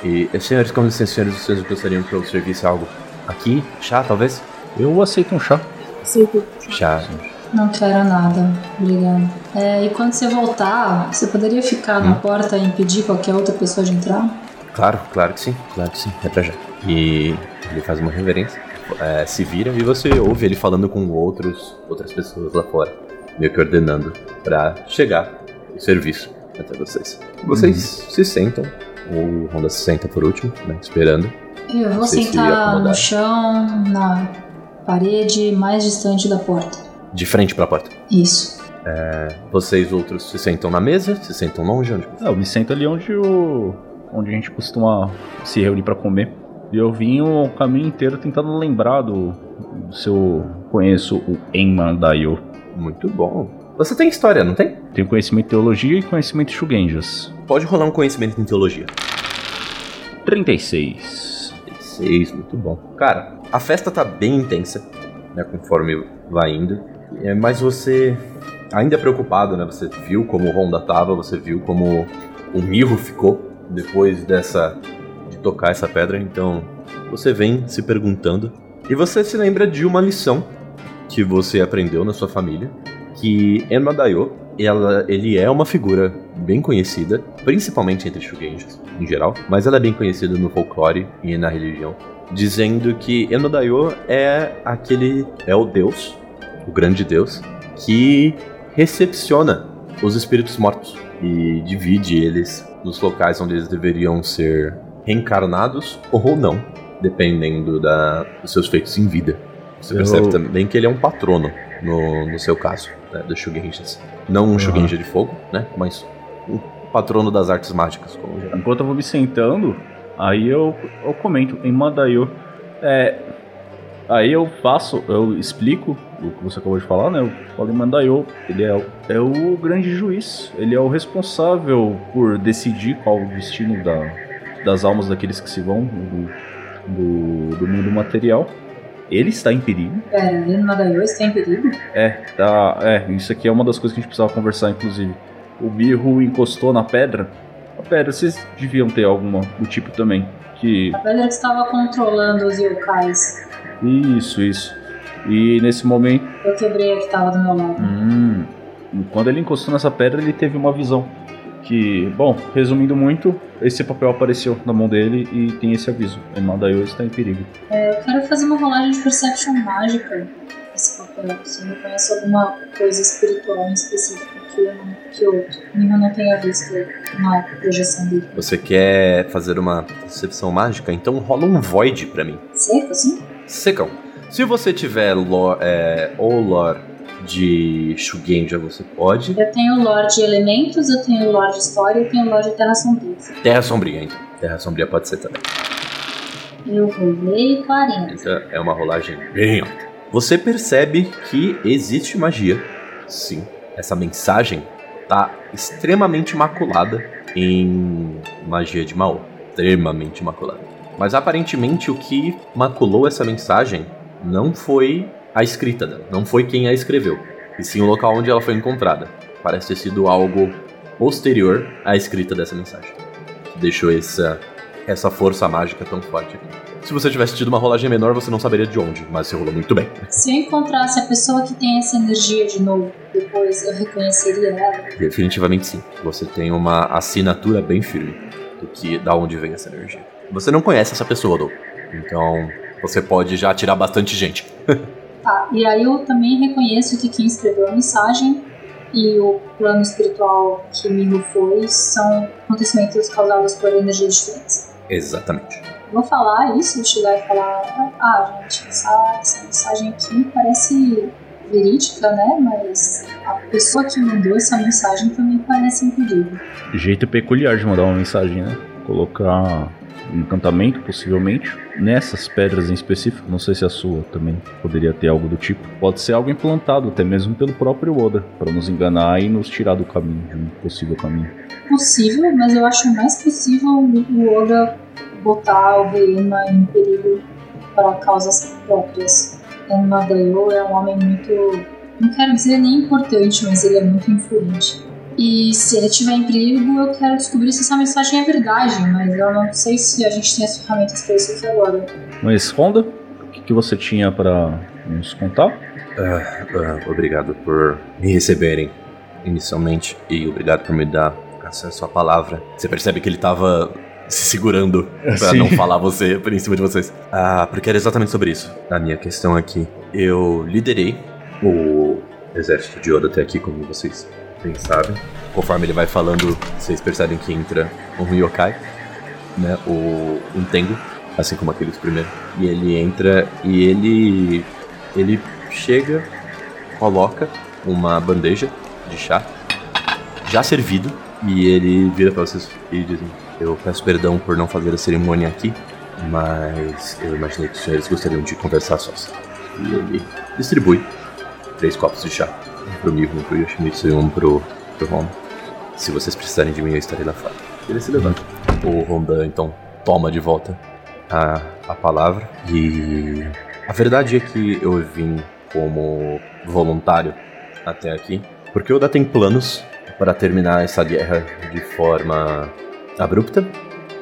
e senhores, com licença, senhores, vocês gostariam que eu servisse algo aqui? Chá, talvez? Eu aceito um chá. Sempre. Chá. Não quero nada, obrigada. É, e quando você voltar, você poderia ficar na porta e impedir qualquer outra pessoa de entrar? Claro, claro que sim, claro que sim, é pra já. E ele faz uma reverência, é, se vira e você ouve ele falando com outros, outras pessoas lá fora, meio que ordenando pra chegar o serviço até vocês. Vocês se sentam, o Honda se senta por último, né, esperando. Eu vou Vocês se sentar acomodaram. no chão, na parede mais distante da porta. De frente pra porta. Isso. Vocês outros se sentam na mesa, se sentam longe, onde? Ah, eu me sento ali onde o. onde a gente costuma se reunir pra comer. E eu vim o caminho inteiro tentando lembrar do, do seu. Conheço o Enman Daio. Muito bom. Você tem história, não tem? Tenho conhecimento de teologia e conhecimento de Shugenjas. Pode rolar um conhecimento em teologia. 36. Seis, muito bom. Cara, a festa tá bem intensa, né, conforme vai indo. É, mas você ainda é preocupado, né? Você viu como o Honda tava, você viu como o Mirro ficou depois dessa de tocar essa pedra, então você vem se perguntando e você se lembra de uma lição que você aprendeu na sua família, que Enma Dayo ela, ele é uma figura bem conhecida, principalmente entre Shugenjas em geral, mas ela é bem conhecida no folclore e na religião, dizendo que Enodayo é aquele é o deus, o grande deus que recepciona os espíritos mortos e divide eles nos locais onde eles deveriam ser reencarnados ou não, dependendo da, dos seus feitos em vida. Você Eu- percebe também que ele é um patrono no, no seu caso, né, dos Shugenjas. Não um Shugenja de fogo, né, mas um patrono das artes mágicas, como geral. Enquanto eu vou me sentando, aí eu, eu comento em Mandayo. É, aí eu faço, eu explico o que você acabou de falar, né? Em Mandayo, ele é, o- é o grande juiz, ele é o responsável por decidir qual o destino da, das almas daqueles que se vão do, do, do mundo material. Ele está em perigo. Leno Nadayo está em perigo? É, tá. É, isso aqui é uma das coisas que a gente precisava conversar, inclusive. O birro encostou na pedra. A pedra, vocês deviam ter alguma do tipo também. Que. A pedra que estava controlando os yokais. Isso, isso. E nesse momento. Eu quebrei a que estava do meu lado. Hum, quando ele encostou nessa pedra, ele teve uma visão. Que, bom, resumindo muito, esse papel apareceu na mão dele e tem esse aviso. Emadaio está em perigo. É, eu quero fazer uma rolagem de perception mágica nesse papel. Se eu reconheço alguma coisa espiritual em específico que, eu que eu Nima não tenha visto na projeção dele. Você quer fazer uma percepção mágica? Então rola um void pra mim. Seco, assim? Secão. Se você tiver lore, é, ou lore de Shugenja, você pode. Eu tenho lore de elementos, eu tenho lore de história, eu tenho lore de terra sombria. Terra Sombria, então. Terra Sombria pode ser também. Eu rolei 40. Então é uma rolagem bem alta. Você percebe que existe magia. Sim. Essa mensagem tá extremamente maculada em magia de Mao. Extremamente maculada. Mas aparentemente o que maculou essa mensagem não foi a escrita dela, não foi quem a escreveu, e sim o local onde ela foi encontrada. Parece ter sido algo posterior à escrita dessa mensagem, que deixou essa, essa força mágica tão forte aqui. Se você tivesse tido uma rolagem menor, você não saberia de onde, mas você rolou muito bem. Se eu encontrasse a pessoa que tem essa energia de novo, depois eu reconheceria ela. Definitivamente sim. Você tem uma assinatura bem firme do que da onde vem essa energia. Você não conhece essa pessoa, Dou. Então você pode já tirar bastante gente. Tá, e aí eu também reconheço que quem escreveu a mensagem e o plano espiritual que Miho foi são acontecimentos causados por energias diferentes. Exatamente. Vou falar isso, vou chegar e falar, ah, gente, essa, essa mensagem aqui parece verídica, né? Mas a pessoa que mandou essa mensagem também parece perigo. Jeito peculiar de mandar uma mensagem, né? Colocar encantamento, possivelmente, nessas pedras em específico. Não sei se a sua também poderia ter algo do tipo. Pode ser algo implantado, até mesmo pelo próprio Oda, para nos enganar e nos tirar do caminho, de um possível caminho. Possível, mas eu acho mais possível o Oda botar o Reima em perigo para causas próprias. Enmadayo é um homem muito. Não quero dizer nem importante, mas ele é muito influente. E se ele estiver em perigo, eu quero descobrir se essa mensagem é verdade, mas eu não sei se a gente tem as ferramentas para isso aqui agora. Mas, Honda, o que, que você tinha para nos contar? Ah, ah, obrigado por me receberem inicialmente e obrigado por me dar acesso à palavra. Você percebe que ele tava se segurando pra Sim. não falar você por em cima de vocês. Ah, porque era exatamente sobre isso. A minha questão aqui. Eu liderei o exército de Oda até aqui, como vocês bem sabem. Conforme ele vai falando, vocês percebem que entra um yokai, né? O um Tengu, assim como aqueles primeiro. E ele entra e ele ele chega, coloca uma bandeja de chá já servido e ele vira para vocês e diz: Eu peço perdão por não fazer a cerimônia aqui, mas eu imaginei que os senhores gostariam de conversar sós. E ele distribui três copos de chá: pro um pro Yoshimitsu e um pro, pro Honda. Se vocês precisarem de mim, eu estarei lá fora. Ele se levanta. O Honda então toma de volta a, a palavra e a verdade é que eu vim como voluntário até aqui, porque o Oda tem planos para terminar essa guerra de forma abrupta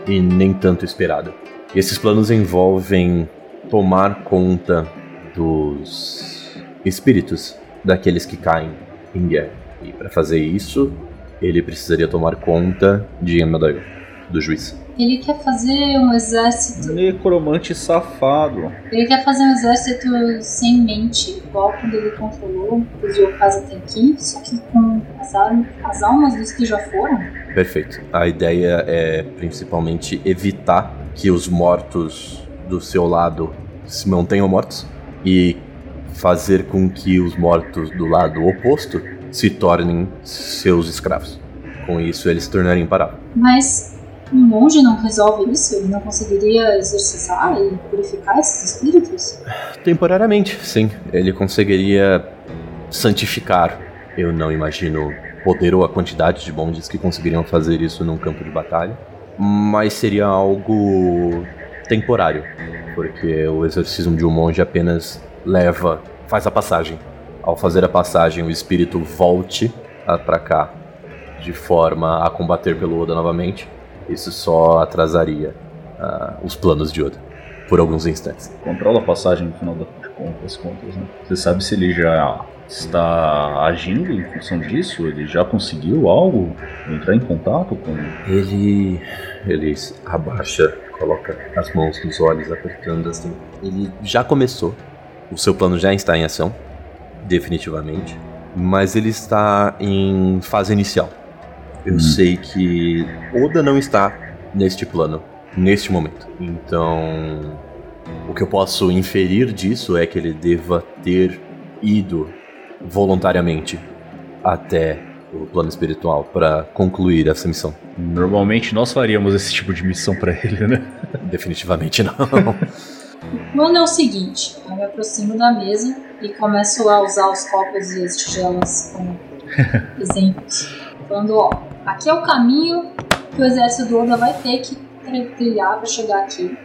e nem tanto esperada. E esses planos envolvem tomar conta dos espíritos daqueles que caem em guerra. E para fazer isso, ele precisaria tomar conta de Emadaio, do juiz. Ele quer fazer um exército. Necromante safado. Ele quer fazer um exército sem mente, igual quando ele controlou os Yokais até aqui, só que com as, as almas dos que já foram. Perfeito. A ideia é principalmente evitar que os mortos do seu lado se mantenham mortos e fazer com que os mortos do lado oposto se tornem seus escravos. Com isso, eles se tornarem imparáveis. Mas um monge não resolve isso? Ele não conseguiria exorcizar e purificar esses espíritos? Temporariamente, sim. Ele conseguiria santificar. Eu não imagino o poder ou a quantidade de monges que conseguiriam fazer isso num campo de batalha. Mas seria algo temporário. Porque o exorcismo de um monge apenas leva, faz a passagem. Ao fazer a passagem, o espírito volte para cá de forma a combater pelo Oda novamente. Isso só atrasaria uh, os planos de Oda por alguns instantes. Controla a passagem no final das contas, né? Você sabe se ele já está agindo em função disso? Ele já conseguiu algo? Entrar em contato com. Ele. Ele abaixa, coloca as mãos nos olhos, apertando assim. Ele já começou. O seu plano já está em ação, definitivamente. Mas ele está em fase inicial. Eu hum. sei que Oda não está neste plano, neste momento. Então, o que eu posso inferir disso é que ele deva ter ido voluntariamente até o plano espiritual para concluir essa missão. Normalmente nós faríamos esse tipo de missão para ele, né? Definitivamente não. o plano é o seguinte: aproximo da mesa e começo a usar os copos e as tigelas como exemplos. Falando, ó, Aqui é o caminho que o exército do Oda vai ter que trilhar para chegar aqui.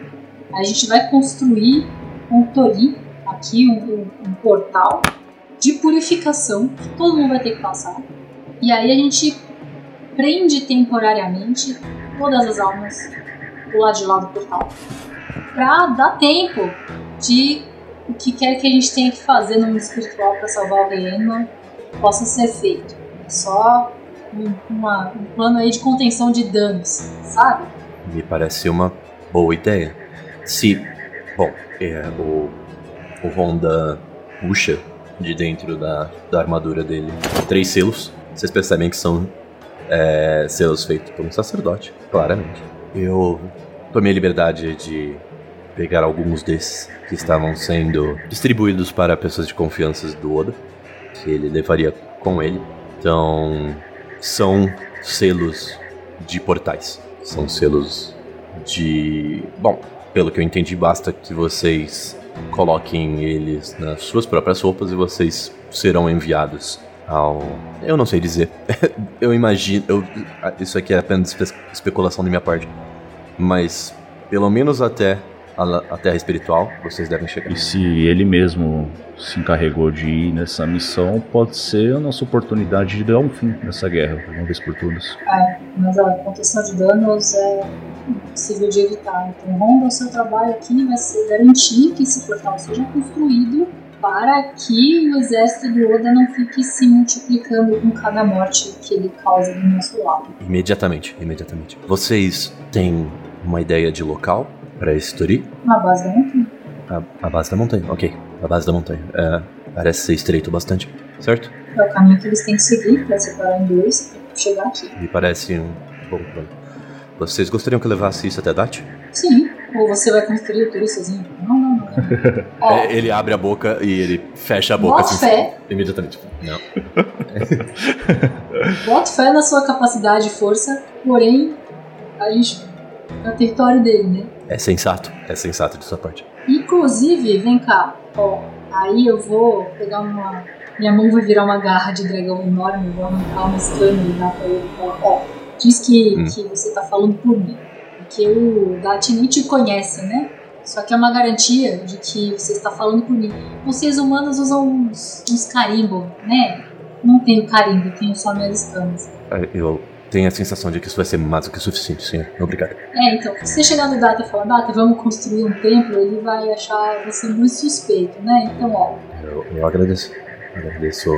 A gente vai construir um tori, aqui um, um, um, portal de purificação que todo mundo vai ter que passar. E aí a gente prende temporariamente todas as almas do lado de lá do portal para dar tempo de o que quer que a gente tenha que fazer no mundo espiritual para salvar o reino possa ser feito. Só um, uma, um plano aí de contenção de danos, sabe? Me parece uma boa ideia. Se, bom, é, o, o Honda puxa de dentro da, da armadura dele três selos. Vocês percebem que são é, selos feitos por um sacerdote, claramente. Eu tomei a liberdade de pegar alguns desses que estavam sendo distribuídos para pessoas de confiança do Oda, que ele levaria com ele. Então, são selos de portais. São selos de. Bom, pelo que eu entendi, basta que vocês coloquem eles nas suas próprias roupas e vocês serão enviados ao. Eu não sei dizer. eu imagino. Eu... Isso aqui é apenas especulação da minha parte. Mas, pelo menos até a, Terra Espiritual, vocês devem chegar. E se ele mesmo se encarregou de ir nessa missão, pode ser a nossa oportunidade de dar um fim nessa guerra, uma vez por todas. É, mas a contenção de danos é impossível de evitar. Então, Honda, o seu trabalho aqui vai ser garantir que esse portal seja construído para que o exército do Oda não fique se multiplicando com cada morte que ele causa do nosso lado. Imediatamente, imediatamente. Vocês têm uma ideia de local para esse Tori? Na base da montanha. A, a, base da montanha, ok. A base da montanha. É, parece ser estreito bastante, certo? É o caminho que eles têm que seguir para separar em dois para chegar aqui. Me parece um bom plano. Vocês gostariam que eu levasse isso até Dati? Sim. Ou você vai construir o Tori sozinho? Não, não, não. É, ele abre a boca e ele fecha a boca. Bota assim, fé. Imediatamente. Não. Bota fé na sua capacidade e força, porém, a gente. É o território dele, né? É sensato, é sensato de sua parte. Inclusive, vem cá, ó, aí eu vou pegar uma. Minha mão vai virar uma garra de dragão enorme, vou arrancar uma escama e dar pra ele e falar, ó, diz que, hum. que você tá falando por mim. Porque o Dati nem te conhece, né? Só que é uma garantia de que você está falando por mim. Vocês humanos usam uns, uns carimbo, né? Não tenho carimbo, tenho só minhas escamas. É, eu tenho a sensação de que isso vai ser mais do que suficiente, senhor. Obrigado. É, então, se chegar no Data e falar, Data, vamos construir um templo, ele vai achar você muito suspeito, né? Então, ó. Eu, eu agradeço. Agradeço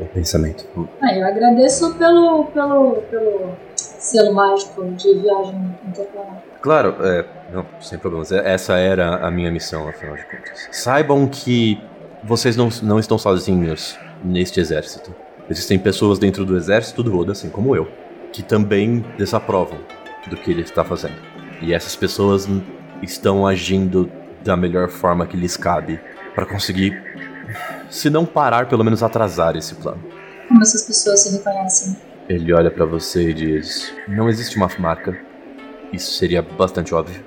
o pensamento. Ah, eu agradeço pelo, pelo, pelo selo mágico de viagem interplanetária. Claro, é, não, sem problemas. É- Essa era a minha missão, afinal de contas. Saibam que vocês não, não estão sozinhos neste exército. Existem pessoas dentro do exército do Oda, assim como eu, que também desaprovam do que ele está fazendo. E essas pessoas estão agindo da melhor forma que lhes cabe para conseguir, se não parar, pelo menos atrasar esse plano. Como essas pessoas se reconhecem? Ele olha pra você e diz: Não existe uma marca. Isso seria bastante óbvio.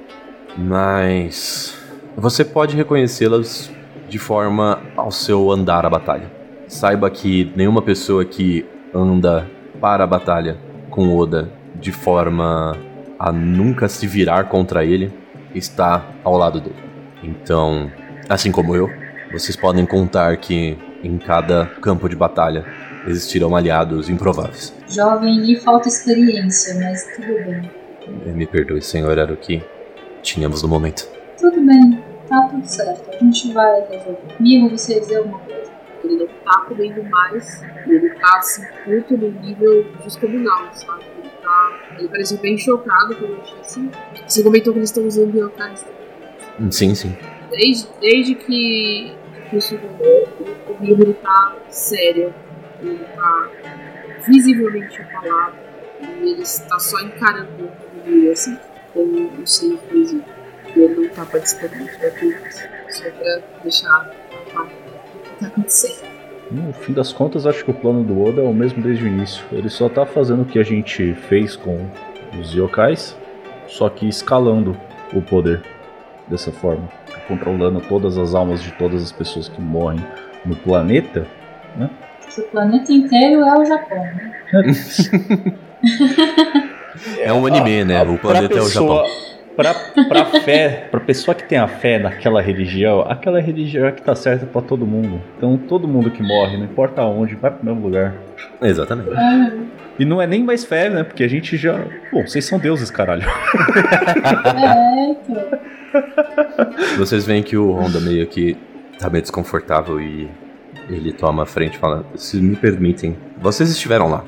Mas você pode reconhecê-las de forma ao seu andar à batalha. Saiba que nenhuma pessoa que anda para a batalha com Oda de forma a nunca se virar contra ele está ao lado dele. Então, assim como eu, vocês podem contar que em cada campo de batalha existirão aliados improváveis. Jovem lhe falta experiência, mas tudo bem. Eh, Me perdoe, senhor, era o que tínhamos no momento. Tudo bem, tá tudo certo. A gente vai resolver. Migo, você ia dizer alguma coisa? Ele não tá comendo mais. E ele tá assim, puto no nível descomunal, sabe? Ele tá. Ele pareceu bem chocado quando eu achei assim. Você comentou que eles estão usando biocais também. Sim, sim. Desde, desde que isso rolou, o o Miho ele tá sério. Ele tá visivelmente abalado. E ele está só encarando o Miho assim, como um ser invisível. E ele não tá participando da conversa. Só pra deixar claro o que tá acontecendo. No fim das contas, acho que o plano do Oda é o mesmo desde o início. Ele só tá fazendo o que a gente fez com os yokais, só que escalando o poder dessa forma. Controlando todas as almas de todas as pessoas que morrem no planeta. Que o planeta inteiro é o Japão, né? É um anime, né? O planeta é o Japão. Pra, pra fé, pra pessoa que tem a fé naquela religião, aquela religião é que tá certa pra todo mundo. Então todo mundo que morre, não importa onde, vai pro mesmo lugar. Exatamente. Ah, E não é nem mais fé, né? Porque a gente já. Bom, vocês são deuses, caralho. é, então. Vocês veem que o Honda meio que tá meio desconfortável e ele toma a frente e fala: Se me permitem, vocês estiveram lá.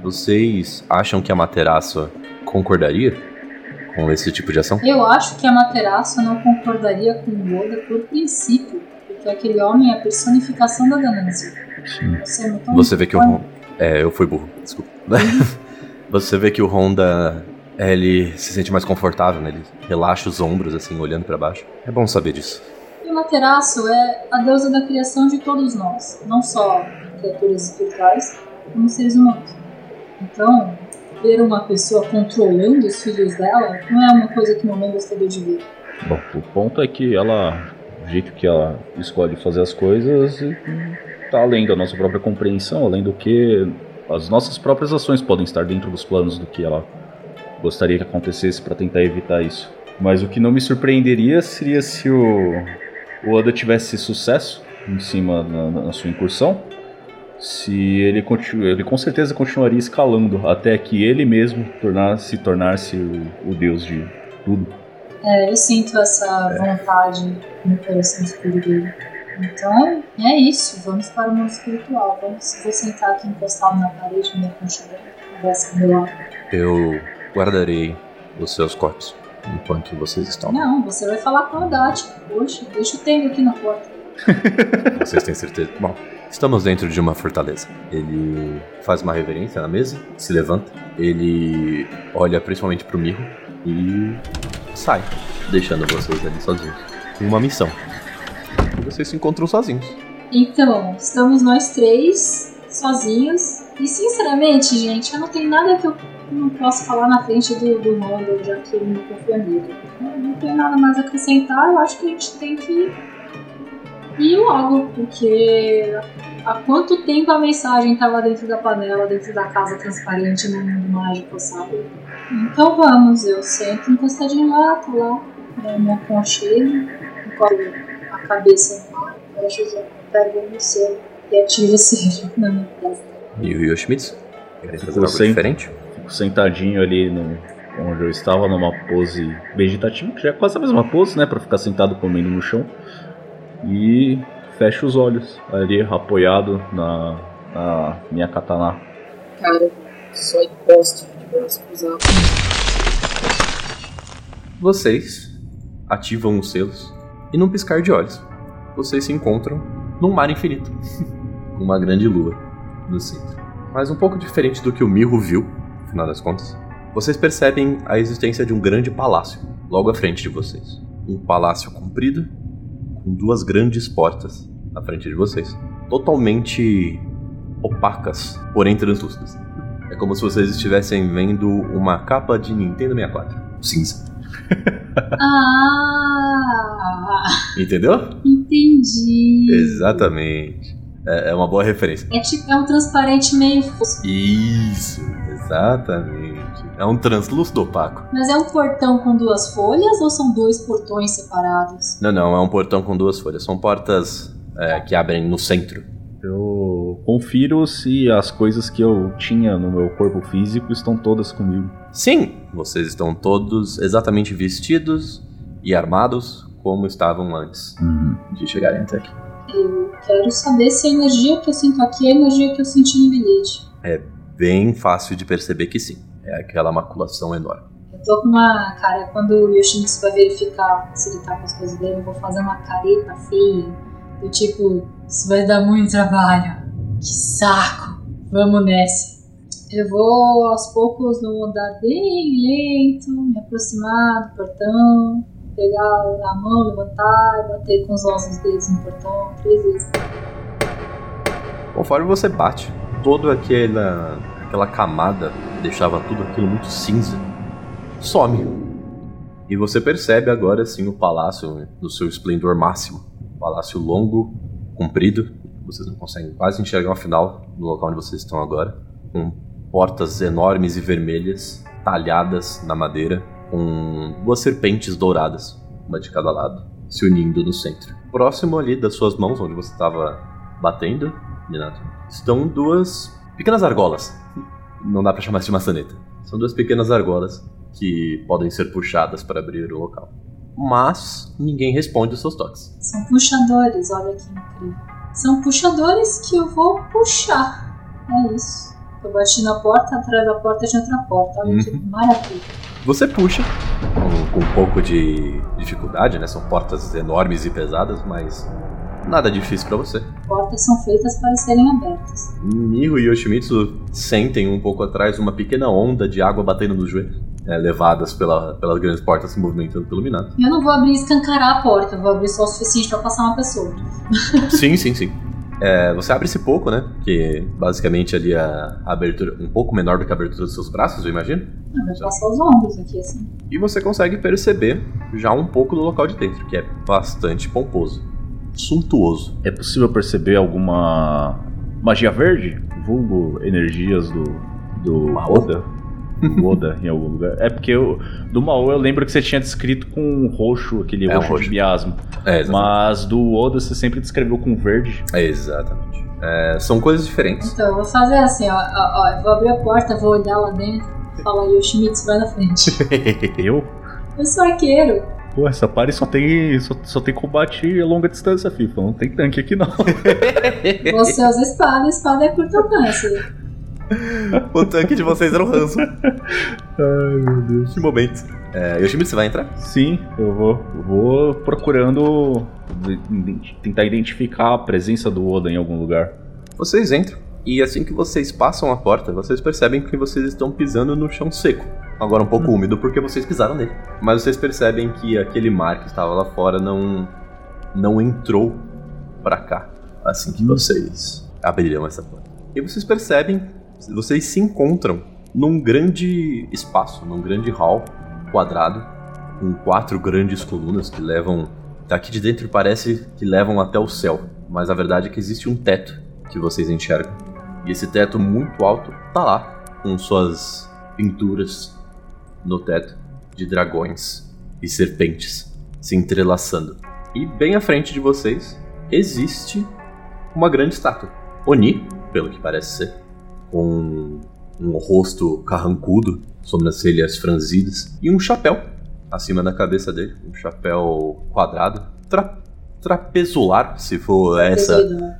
Vocês acham que a Materaço concordaria com esse tipo de ação? Eu acho que a Materaço não concordaria com o Oda por princípio, porque aquele homem é a personificação da ganância. Sim. Você notou? Você vê que o Honda. É, eu fui burro, desculpa. Você vê que o Honda. Ele se sente mais confortável, né? Ele relaxa os ombros, assim, olhando pra baixo. É bom saber disso. E Materaço é a deusa da criação de todos nós, não só criaturas espirituais, como seres humanos. Então, ver uma pessoa controlando os filhos dela não é uma coisa que mamãe gostaria de ver. Bom, o ponto é que ela. O jeito que ela escolhe fazer as coisas e- tá além da nossa própria compreensão, além do que as nossas próprias ações podem estar dentro dos planos do que ela gostaria que acontecesse para tentar evitar isso. Mas o que não me surpreenderia seria se o, o Oda tivesse sucesso em cima na, na sua incursão. Se ele, continu, ele com certeza continuaria escalando até que ele mesmo tornasse, tornar-se o, o deus de tudo. É, eu sinto essa vontade no coração escuro dele. Então, é isso. Vamos para o mundo espiritual. Vamos, vou sentar aqui encostado na parede, me aconchegando. Meu lado. Eu guardarei os seus corpos enquanto vocês estão. Não, você vai falar com a Dati. Poxa, deixa o tempo aqui na porta. Vocês têm certeza? Bom, estamos dentro de uma fortaleza. Ele faz uma reverência na mesa, se levanta, ele olha principalmente pro Mirro e sai, deixando vocês ali sozinhos. Uma missão. E vocês se encontram sozinhos. Então, estamos nós três, sozinhos. E sinceramente, gente, eu não tenho nada que eu não possa falar na frente do, do Honda, já que ele me confia nele. Não tenho nada mais a acrescentar, eu acho que a gente tem que ir logo, porque há quanto tempo a mensagem estava dentro da panela, dentro da casa transparente no mundo mágico, sabe? Então vamos, eu sento encostadinho lá, tô lá, né, me aconchego, encosto a cabeça no ar, fecho os olhos, pego no selo e ativo o selo na minha testa. E o Yoshimitsu? Querem fazer Ficou algo sem- diferente? Fico sentadinho ali no, onde eu estava, numa pose meditativa, que já é quase a mesma pose, né? Pra ficar sentado comendo no chão. E fecho os olhos ali, apoiado na, a minha katana. Cara, só encosto de braço cruzado. Vocês ativam os selos e num piscar de olhos, vocês se encontram num mar infinito, com uma grande lua no centro. Mas um pouco diferente do que o Mirro viu, no final das contas, vocês percebem a existência de um grande palácio logo à frente de vocês. Um palácio comprido, com duas grandes portas à frente de vocês, totalmente opacas, porém translúcidas. É como se vocês estivessem vendo uma capa de Nintendo 64, cinza. Ah, Entendeu? entendi. Exatamente. É é uma boa referência. É tipo, é um transparente meio fosco. Isso, exatamente. É um translúcido opaco. Mas é um portão com duas folhas ou são dois portões separados? Não, não, é um portão com duas folhas. São portas é, que abrem no centro. Eu confiro se as coisas que eu tinha no meu corpo físico estão todas comigo. Sim, vocês estão todos exatamente vestidos e armados como estavam antes Uhum. de chegarem até aqui. Eu quero saber se a energia que eu sinto aqui é a energia que eu senti no bilhete. Bem fácil de perceber que sim. É aquela maculação enorme. Eu tô com uma cara, quando o Yoshimitsu vai verificar se ele tá com as coisas dele, eu vou fazer uma careta feia. Do tipo, isso vai dar muito trabalho. Que saco. Vamos nessa. Eu vou aos poucos num andar bem lento, me aproximar do portão, pegar a mão, levantar e bater com os ossos dedos no portão três vezes. Conforme você bate, toda aquela, aquela camada que deixava tudo aquilo muito cinza some. E você percebe agora sim o palácio no seu esplendor máximo. Um palácio longo, comprido, vocês não conseguem quase enxergar o final do local onde vocês estão agora, com portas enormes e vermelhas talhadas na madeira, com duas serpentes douradas, uma de cada lado, se unindo no centro. Próximo ali das suas mãos, onde você estava batendo, Minato, estão duas pequenas argolas. Não dá pra chamar isso de maçaneta. São duas pequenas argolas que podem ser puxadas para abrir o local. Mas ninguém responde os seus toques. São puxadores, olha que incrível. São puxadores que eu vou puxar. É isso. Eu bati na porta, atrás da porta tinha outra porta. Olha que maravilha. Você puxa, com, com um pouco de dificuldade, né? São portas enormes e pesadas, mas nada difícil para você. Portas são feitas para serem abertas. Miho e Yoshimitsu sentem um pouco atrás uma pequena onda de água batendo nos joelhos, é, levadas pela, pelas grandes portas se movimentando pelo Minato. Eu não vou abrir e escancarar a porta, eu vou abrir só o suficiente para passar uma pessoa. sim, sim, sim. É, você abre esse pouco, né? Que basicamente ali a abertura um pouco menor do que a abertura dos seus braços, eu imagino. Eu vou passar os ombros aqui assim. E você consegue perceber já um pouco do local de dentro, que é bastante pomposo, suntuoso. É possível perceber alguma magia verde? Vulgo energias do, do Mao? Oda? Do Oda em algum lugar. É porque eu, do Mao eu lembro que você tinha descrito com roxo, aquele É, um roxo, roxo. de miasma. É. Mas do Oda você sempre descreveu com verde. É, exatamente. É, são coisas diferentes. Então, eu vou fazer assim, ó, ó, ó, eu vou abrir a porta, vou olhar lá dentro e falar, Yoshimitsu, vai na frente. Eu? Eu sou arqueiro. Pô, essa party só tem, só, só tem combate a longa distância, FIFA. Não tem tanque aqui não. Você usa espada, espada é curto alcance. o tanque de vocês era o Hanzo. Ai, meu Deus. Que momento. É, Yoshimitsu, você vai entrar? Sim, eu vou, eu vou procurando tentar identificar a presença do Oda em algum lugar. Vocês entram. E assim que vocês passam a porta, vocês percebem que vocês estão pisando no chão seco. Agora um pouco úmido porque vocês pisaram nele. Mas vocês percebem que aquele mar que estava lá fora não não entrou pra cá assim que vocês abriram essa porta. E vocês percebem, vocês se encontram num grande espaço, num grande hall quadrado com quatro grandes colunas que levam daqui de dentro parece que levam até o céu, mas a verdade é que existe um teto que vocês enxergam. E esse teto muito alto tá lá, com suas pinturas no teto de dragões e serpentes se entrelaçando. E bem à frente de vocês existe uma grande estátua. Oni, pelo que parece ser, com um rosto carrancudo, sobrancelhas franzidas e um chapéu acima da cabeça dele, um chapéu quadrado, tra trapezular, se for essa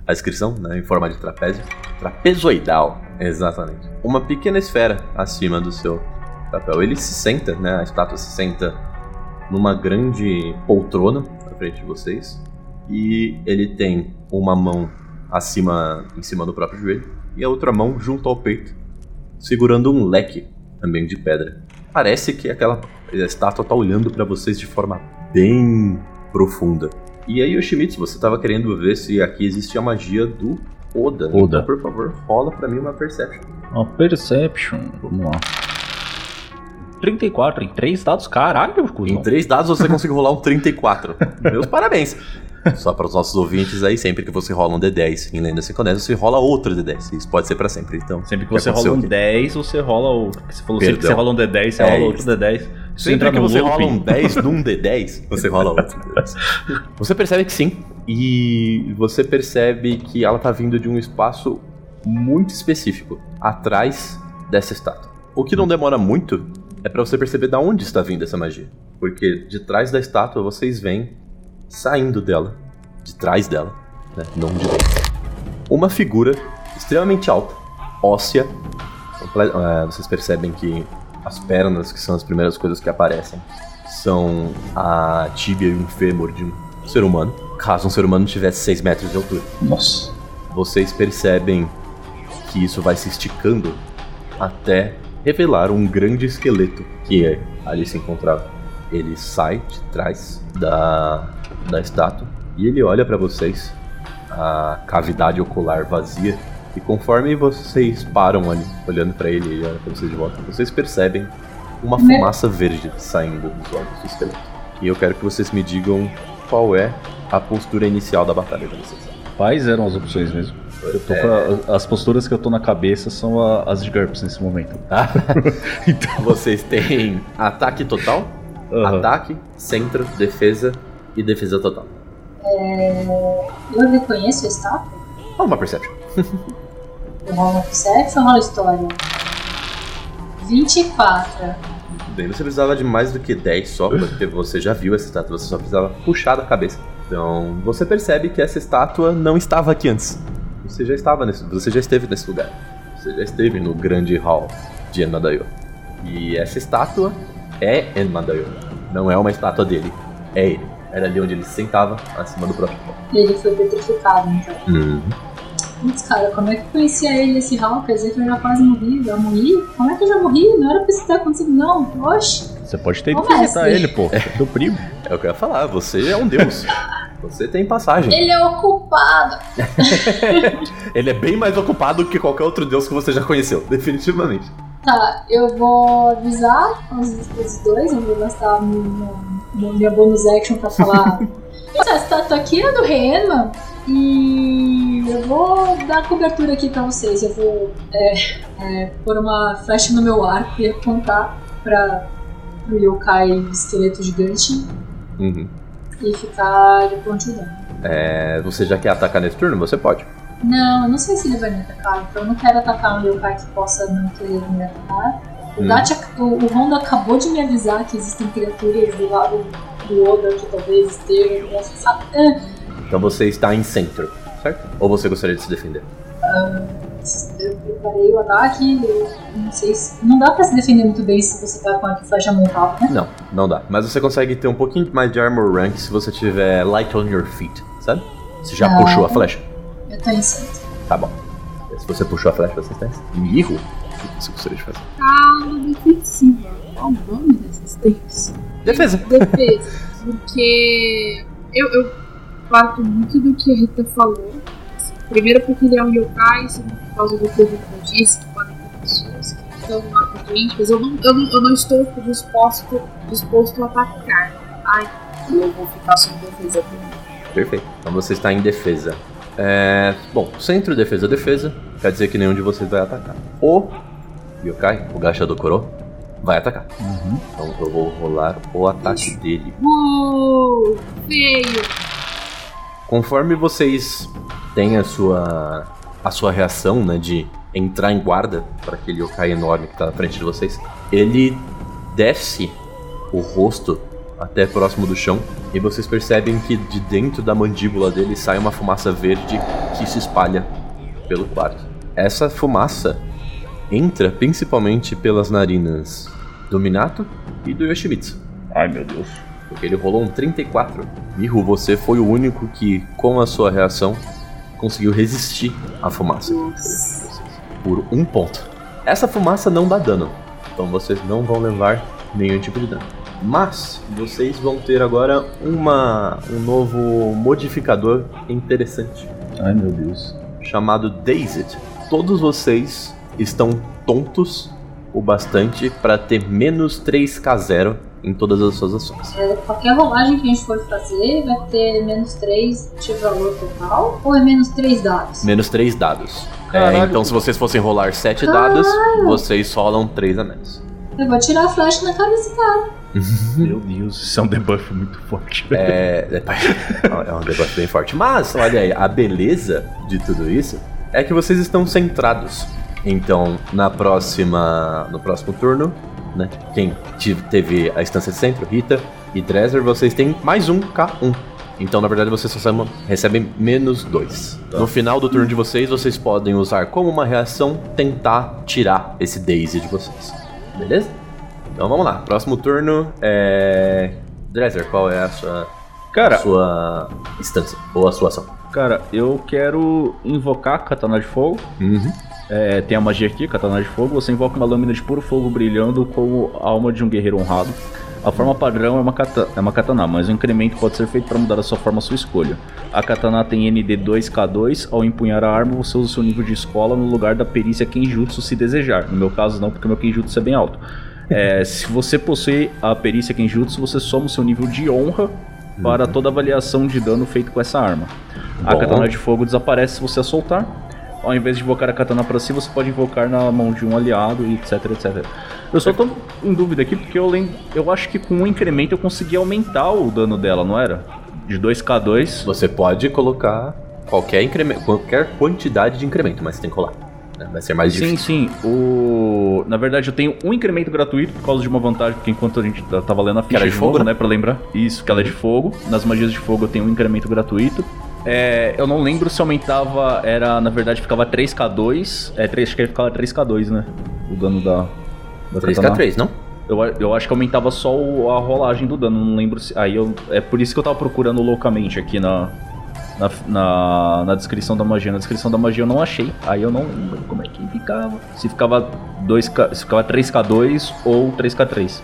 a descrição, né, em forma de trapézio. Trapezoidal, exatamente. Uma pequena esfera acima do seu papel. Ele se senta, né? A estátua se senta numa grande poltrona na frente de vocês. E ele tem uma mão acima, em cima do próprio joelho, e a outra mão junto ao peito, segurando um leque também de pedra. Parece que aquela estátua tá olhando para vocês de forma bem profunda. E aí, Yoshimitsu, você tava querendo ver se aqui existia a magia do Oda. Oda. Então, por favor, rola pra mim uma Perception. Uma Perception, vamos lá. 34 em 3 dados, caralho, Em cuzão. três dados você conseguiu rolar um 34. Meus parabéns. Só para os nossos ouvintes aí, sempre que você rola um D10 em Lenda Seconesa, você rola outro D10. Isso pode ser pra sempre, então. Sempre que que você rola um aconteceu 10, você rola o. Você falou sempre que Perdão. você rola um D10, você É rola outro isso. D10. Sempre que você looping. rola um 10 num D10, você rola outro D10. Você percebe que sim. E você percebe que ela tá vindo de um espaço muito específico, atrás dessa estátua. O que não demora muito é pra você perceber da onde está vindo essa magia. Porque de trás da estátua vocês veem saindo dela, de trás dela, né, não de dentro. Uma figura extremamente alta, óssea. eh, vocês percebem que as pernas, que são as primeiras coisas que aparecem, são a tíbia e o fêmur de um ser humano. Caso um ser humano tivesse 6 metros de altura. Nossa. Vocês percebem que isso vai se esticando até revelar um grande esqueleto que é, ali se encontrava. Ele sai de trás da, da estátua e ele olha pra vocês, a cavidade ocular vazia. E conforme vocês param ali, olhando pra ele e ele olha pra vocês de volta, vocês percebem uma Né? fumaça verde saindo dos olhos do esqueleto. E eu quero que vocês me digam qual é a postura inicial da batalha de vocês. Quais eram as opções mesmo? Eu tô com a- as posturas que eu tô na cabeça são a- as de GURPS nesse momento. Tá? Então. Vocês têm ataque total, Aham. ataque, centro, defesa e defesa total. Eu reconheço a estátua? Ah, uma perception. Eu rolo Perception ou rolo História? 24. Bem, você precisava de mais do que 10 só, porque você já viu essa estátua, você só precisava puxar da cabeça. Então, você percebe que essa estátua não estava aqui antes. Você já estava nesse, você já esteve nesse lugar. Você já esteve no grande hall de Enmadayo. E essa estátua é Enmadayo. Não é uma estátua dele, é ele. Era ali onde ele se sentava, acima do próprio pão. Ele foi petrificado, então. Putz, cara, como é que eu conhecia ele nesse hall? Quer dizer que eu já quase morri, já morri? Como é que eu já morri? Não era pra isso ter acontecido, não. Oxi. Você pode ter ido Ô, visitar mestre. ele, pô. Do primo. É o que eu ia falar, você é um deus. você tem passagem. Ele é ocupado. Ele é bem mais ocupado que qualquer outro deus que você já conheceu, definitivamente. Tá, eu vou avisar os, os dois, eu vou gastar minha, minha bonus action pra falar. Essa estátua aqui é do Rema e eu vou dar cobertura aqui pra vocês. Eu vou é, é, pôr uma flecha no meu arco e apontar pra, pro yokai esqueleto gigante Uhum. e ficar de prontidão. É, você já quer atacar nesse turno? Você pode. Não, eu não sei se ele vai me atacar, então eu não quero atacar um yokai que possa não querer me atacar. O, Hum. Dati o, o Honda acabou de me avisar que existem criaturas do lado do Oda que talvez estejam? Ah, Então você está em centro, certo? Ou você gostaria de se defender? eu preparei o ataque, eu não sei se. Não dá pra se defender muito bem se você tá com a flecha montado, né? Não, não dá. Mas você consegue ter um pouquinho mais de armor rank se você tiver light on your feet, sabe? Você já Ah. puxou a flecha? Eu tô em. Tá bom. Se você puxou a flecha, você está em erro. O que você gostaria de fazer? Calma defensiva. Qual o nome desses tempos? Defesa. Defesa. Porque eu, eu parto muito do que a Rita falou. Assim, Primeiro porque ele é um yokai, segundo por causa do que o Rita disse, que podem ter pessoas que estão no mapa doente, mas eu não, eu não, eu não estou disposto, disposto a atacar. Ai, eu vou ficar sob defesa primeiro. Perfeito. Então você está em defesa. É, bom, centro, defesa, defesa. Quer dizer que nenhum de vocês vai atacar. O Yokai, o Gacha do Koro, vai atacar. Uhum. Então eu vou rolar o ataque dele. Uou, feio! Conforme vocês têm a sua a sua reação, né, de entrar em guarda para aquele yokai enorme que está na frente de vocês, ele desce o rosto até próximo do chão e vocês percebem que de dentro da mandíbula dele sai uma fumaça verde que se espalha pelo quarto. essa fumaça entra principalmente pelas narinas do Minato e do Yoshimitsu. Ai meu Deus. Porque ele rolou um 34. Miho, você foi o único que, com a sua reação, conseguiu resistir à fumaça. Por um ponto. Essa fumaça não dá dano. Então vocês não vão levar nenhum tipo de dano. Mas vocês vão ter agora uma, um novo modificador interessante. Ai meu Deus. Chamado Dazed. Todos vocês estão tontos o bastante para ter menos 3k0 em todas as suas ações. É, qualquer rolagem que a gente for fazer vai ter menos 3 de valor total ou é menos 3 dados? Menos 3 dados. É, então se vocês fossem rolar 7 Caralho. dados, vocês rolam 3 a menos. Eu vou tirar a flecha na cara desse cara. Meu Deus, isso é um debuff muito forte. velho. É, é, é um debate bem forte. Mas, olha aí, a beleza de tudo isso é que vocês estão centrados. Então, na próxima, no próximo turno, né, quem teve a instância de centro, Rita e Dresser, vocês têm mais um K1. Então, na verdade, vocês só recebem- menos dois. No final do turno de vocês, vocês podem usar como uma reação tentar tirar esse Daisy de vocês. Beleza? Então vamos lá. Próximo turno é. Dresser, qual é a sua Cara, a sua instância ou a sua ação. cara, eu quero invocar Katana de Fogo. É, tem a magia aqui, Katana de Fogo. Você invoca uma lâmina de puro fogo brilhando como a alma de um guerreiro honrado. A forma padrão é uma, kata, é uma katana, mas o incremento pode ser feito para mudar a sua forma à sua escolha. A katana tem ND 2K2, ao empunhar a arma você usa o seu nível de escola no lugar da perícia Kenjutsu se desejar. No meu caso não, porque meu Kenjutsu é bem alto. É, se você possui a perícia Kenjutsu, você soma o seu nível de honra para toda avaliação de dano feito com essa arma. A Bom. katana de fogo desaparece se você a soltar. Ao invés de invocar a katana pra si, você pode invocar na mão de um aliado etc, etc. Eu só tô em dúvida aqui porque eu, lem- eu acho que com um incremento eu consegui aumentar o dano dela, não era? De 2k2. Você pode colocar qualquer incremento, qualquer quantidade de incremento, mas tem que rolar. né? Vai ser mais Sim, difícil. sim. O... Na verdade, eu tenho um incremento gratuito por causa de uma vantagem, porque enquanto a gente tá- tava lendo a ficha era de de fogo, novo, né? né? Pra lembrar. Isso, que ela é de fogo. Nas magias de fogo eu tenho um incremento gratuito. É, eu não lembro se aumentava, era, na verdade, ficava 3k2. É, 3, acho que ficava 3k2, né? O dano da. da katana. 3k3, não? Eu, eu acho que aumentava só o- a rolagem do dano, não lembro se. Aí eu. É por isso que eu tava procurando loucamente aqui na. Na, na, na descrição da magia. Na descrição da magia eu não achei. Aí eu não lembro como é que ficava. Se ficava 2K, se ficava 3K2 ou 3K3.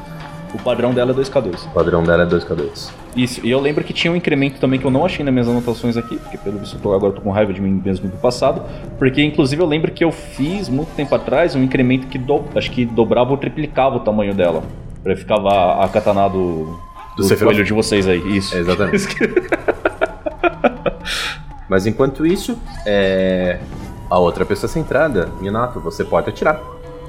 O padrão dela é 2K2. O padrão dela é 2k2. Isso, e eu lembro que tinha um incremento também que eu não achei nas minhas anotações aqui, porque pelo visto eu agora eu tô com raiva de mim mesmo do passado, porque inclusive eu lembro que eu fiz muito tempo atrás um incremento que do, acho que dobrava ou triplicava o tamanho dela. Pra ficava a, a katana do, do, Sephiroth. coelho de vocês aí, isso. É, exatamente. Mas enquanto isso, é... a outra pessoa centrada, Minato, você pode atirar.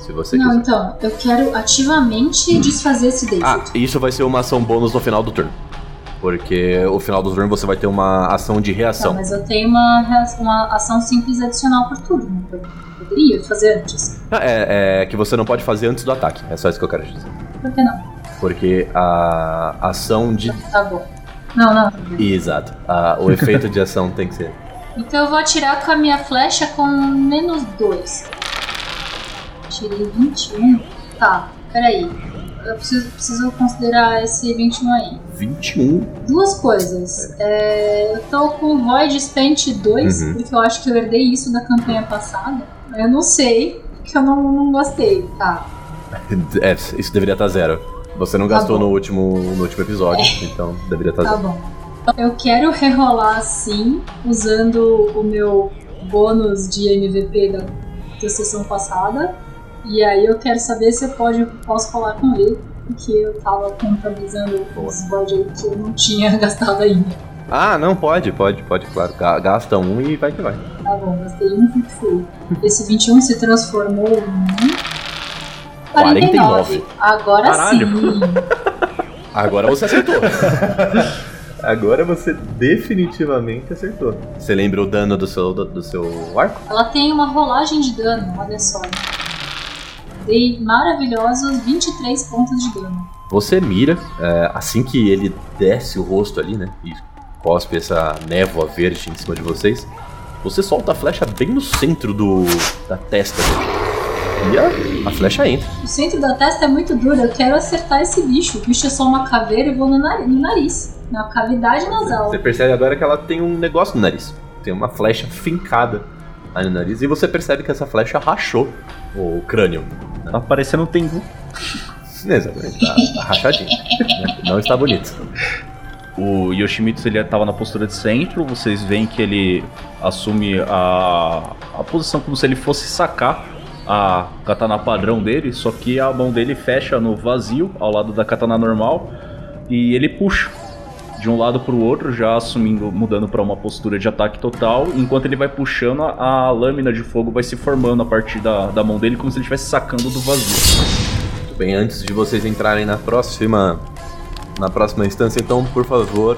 Se você Não, quiser. então, eu quero ativamente desfazer esse David. Ah, isso vai ser uma ação bônus no final do turno. Porque no final do turno você vai ter uma ação de Tá, reação. mas eu tenho uma, uma ação simples adicional por turno. Eu poderia fazer antes. Ah, É, é que você não pode fazer antes do ataque. É só isso que eu quero dizer. Por que não? Porque a ação de. Tá bom. Não, não. Exato. A- o efeito de ação tem que ser. Então eu vou atirar com a minha flecha com menos 2. Tirei 21. Tá, peraí. Eu preciso, preciso considerar esse 21 aí. 21. Duas coisas. É, eu tô com o Void Spent 2, Uhum. porque eu acho que eu herdei isso da campanha passada. Eu não sei, porque eu não, não gostei. Tá. É, isso deveria estar zero. Você não gastou bom. no, último, no último episódio, então deveria estar Tá zero. bom. Eu quero rerolar assim, usando o meu bônus de MVP da, da sessão passada. E aí eu quero saber se eu pode, posso falar com ele, porque eu tava contabilizando os aí que eu não tinha gastado ainda. Ah, não, pode, pode, pode, claro. Ga- Gasta um e vai que vai. Tá bom, gastei um fui. Esse 21 se transformou em. 49. Agora Caralho. sim. Agora você acertou. Agora você definitivamente acertou. Você lembra o dano do seu, do, do seu arco? Ela tem uma rolagem de dano, olha só. Dei maravilhosos 23 pontos de dano. Você mira, é, assim que ele desce o rosto ali, né? E cospe essa névoa verde em cima de vocês. você solta a flecha bem no centro do da testa dele. E a, a flecha entra. O centro da testa é muito duro, eu quero acertar esse bicho. O bicho é só uma caveira e vou no nariz, no nariz na cavidade nasal. Você percebe agora que ela tem um negócio no nariz. Tem uma flecha fincada aí no nariz. E você percebe que essa flecha rachou o crânio. Tá parecendo um tengu. Exatamente, tá, tá rachadinho. Não está bonito. O Yoshimitsu ele tava na postura de centro, vocês veem que ele assume a, a posição como se ele fosse sacar a katana padrão dele, só que a mão dele fecha no vazio, ao lado da katana normal, e ele puxa de um lado para o outro, já assumindo, mudando para uma postura de ataque total. Enquanto ele vai puxando, a, a, lâmina de fogo vai se formando a partir da, da mão dele, como se ele estivesse sacando do vazio. Muito bem, antes de vocês entrarem na próxima, na próxima instância, então, por favor,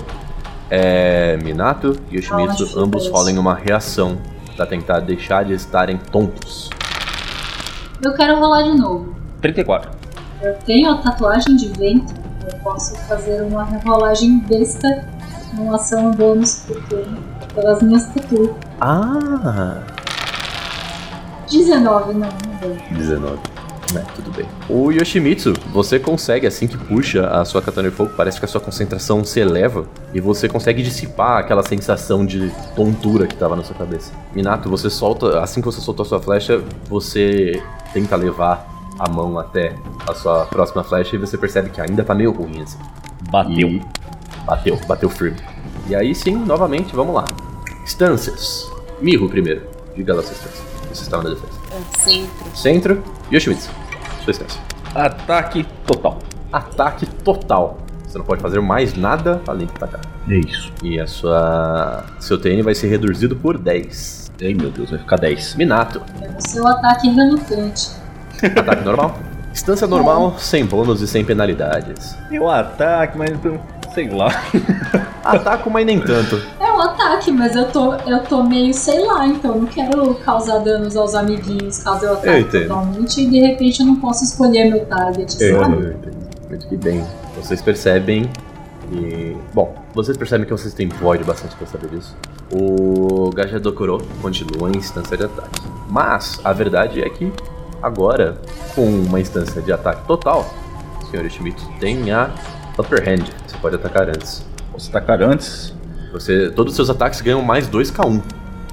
é, Minato e Yoshimitsu, ambos rolem uma reação para tentar deixar de estarem tontos. Eu quero rolar de novo. 34. Eu tenho a tatuagem de vento eu posso fazer uma rolagem besta numa ação bônus porque, pelas minhas tatuas. Ah! 19, não, não deu. 19. É, tudo bem. O Yoshimitsu, você consegue, assim que puxa a sua katana de fogo, parece que a sua concentração se eleva e você consegue dissipar aquela sensação de tontura que estava na sua cabeça. Minato, você solta, assim que você soltou a sua flecha, você tenta levar a mão até a sua próxima flecha e você percebe que ainda tá meio ruim, assim. Bateu. E... Bateu, bateu firme. E aí sim, novamente, vamos lá. Instâncias. Mirro primeiro. Diga lá sua instância. Você estava na defesa. É, centro. Centro. Yoshimitsu. Sua instância. Ataque total. Ataque total. Você não pode fazer mais nada além de atacar. É isso. E a sua. Seu TN vai ser reduzido por 10. Ai meu Deus, vai ficar 10. Minato. É o seu ataque no cante. Ataque normal. Instância normal, sem bônus e sem penalidades. Eu ataque, mas sei lá. Ataco, mas nem tanto. É um ataque, mas eu tô, eu tô meio, sei lá, então não quero causar danos aos amiguinhos caso eu ataque totalmente e de repente eu não posso escolher meu target, eu, sabe? Eu entendo. Muito que bem. Vocês percebem e. Bom, vocês percebem que vocês têm void bastante pra saber disso. O Gajadokuro continua em instância de ataque. Mas a verdade é que Agora, com uma instância de ataque total, o Sr. Schmidt tem a Upper Hand. Você pode atacar antes. Você atacar antes? Você, todos os seus ataques ganham mais 2k1.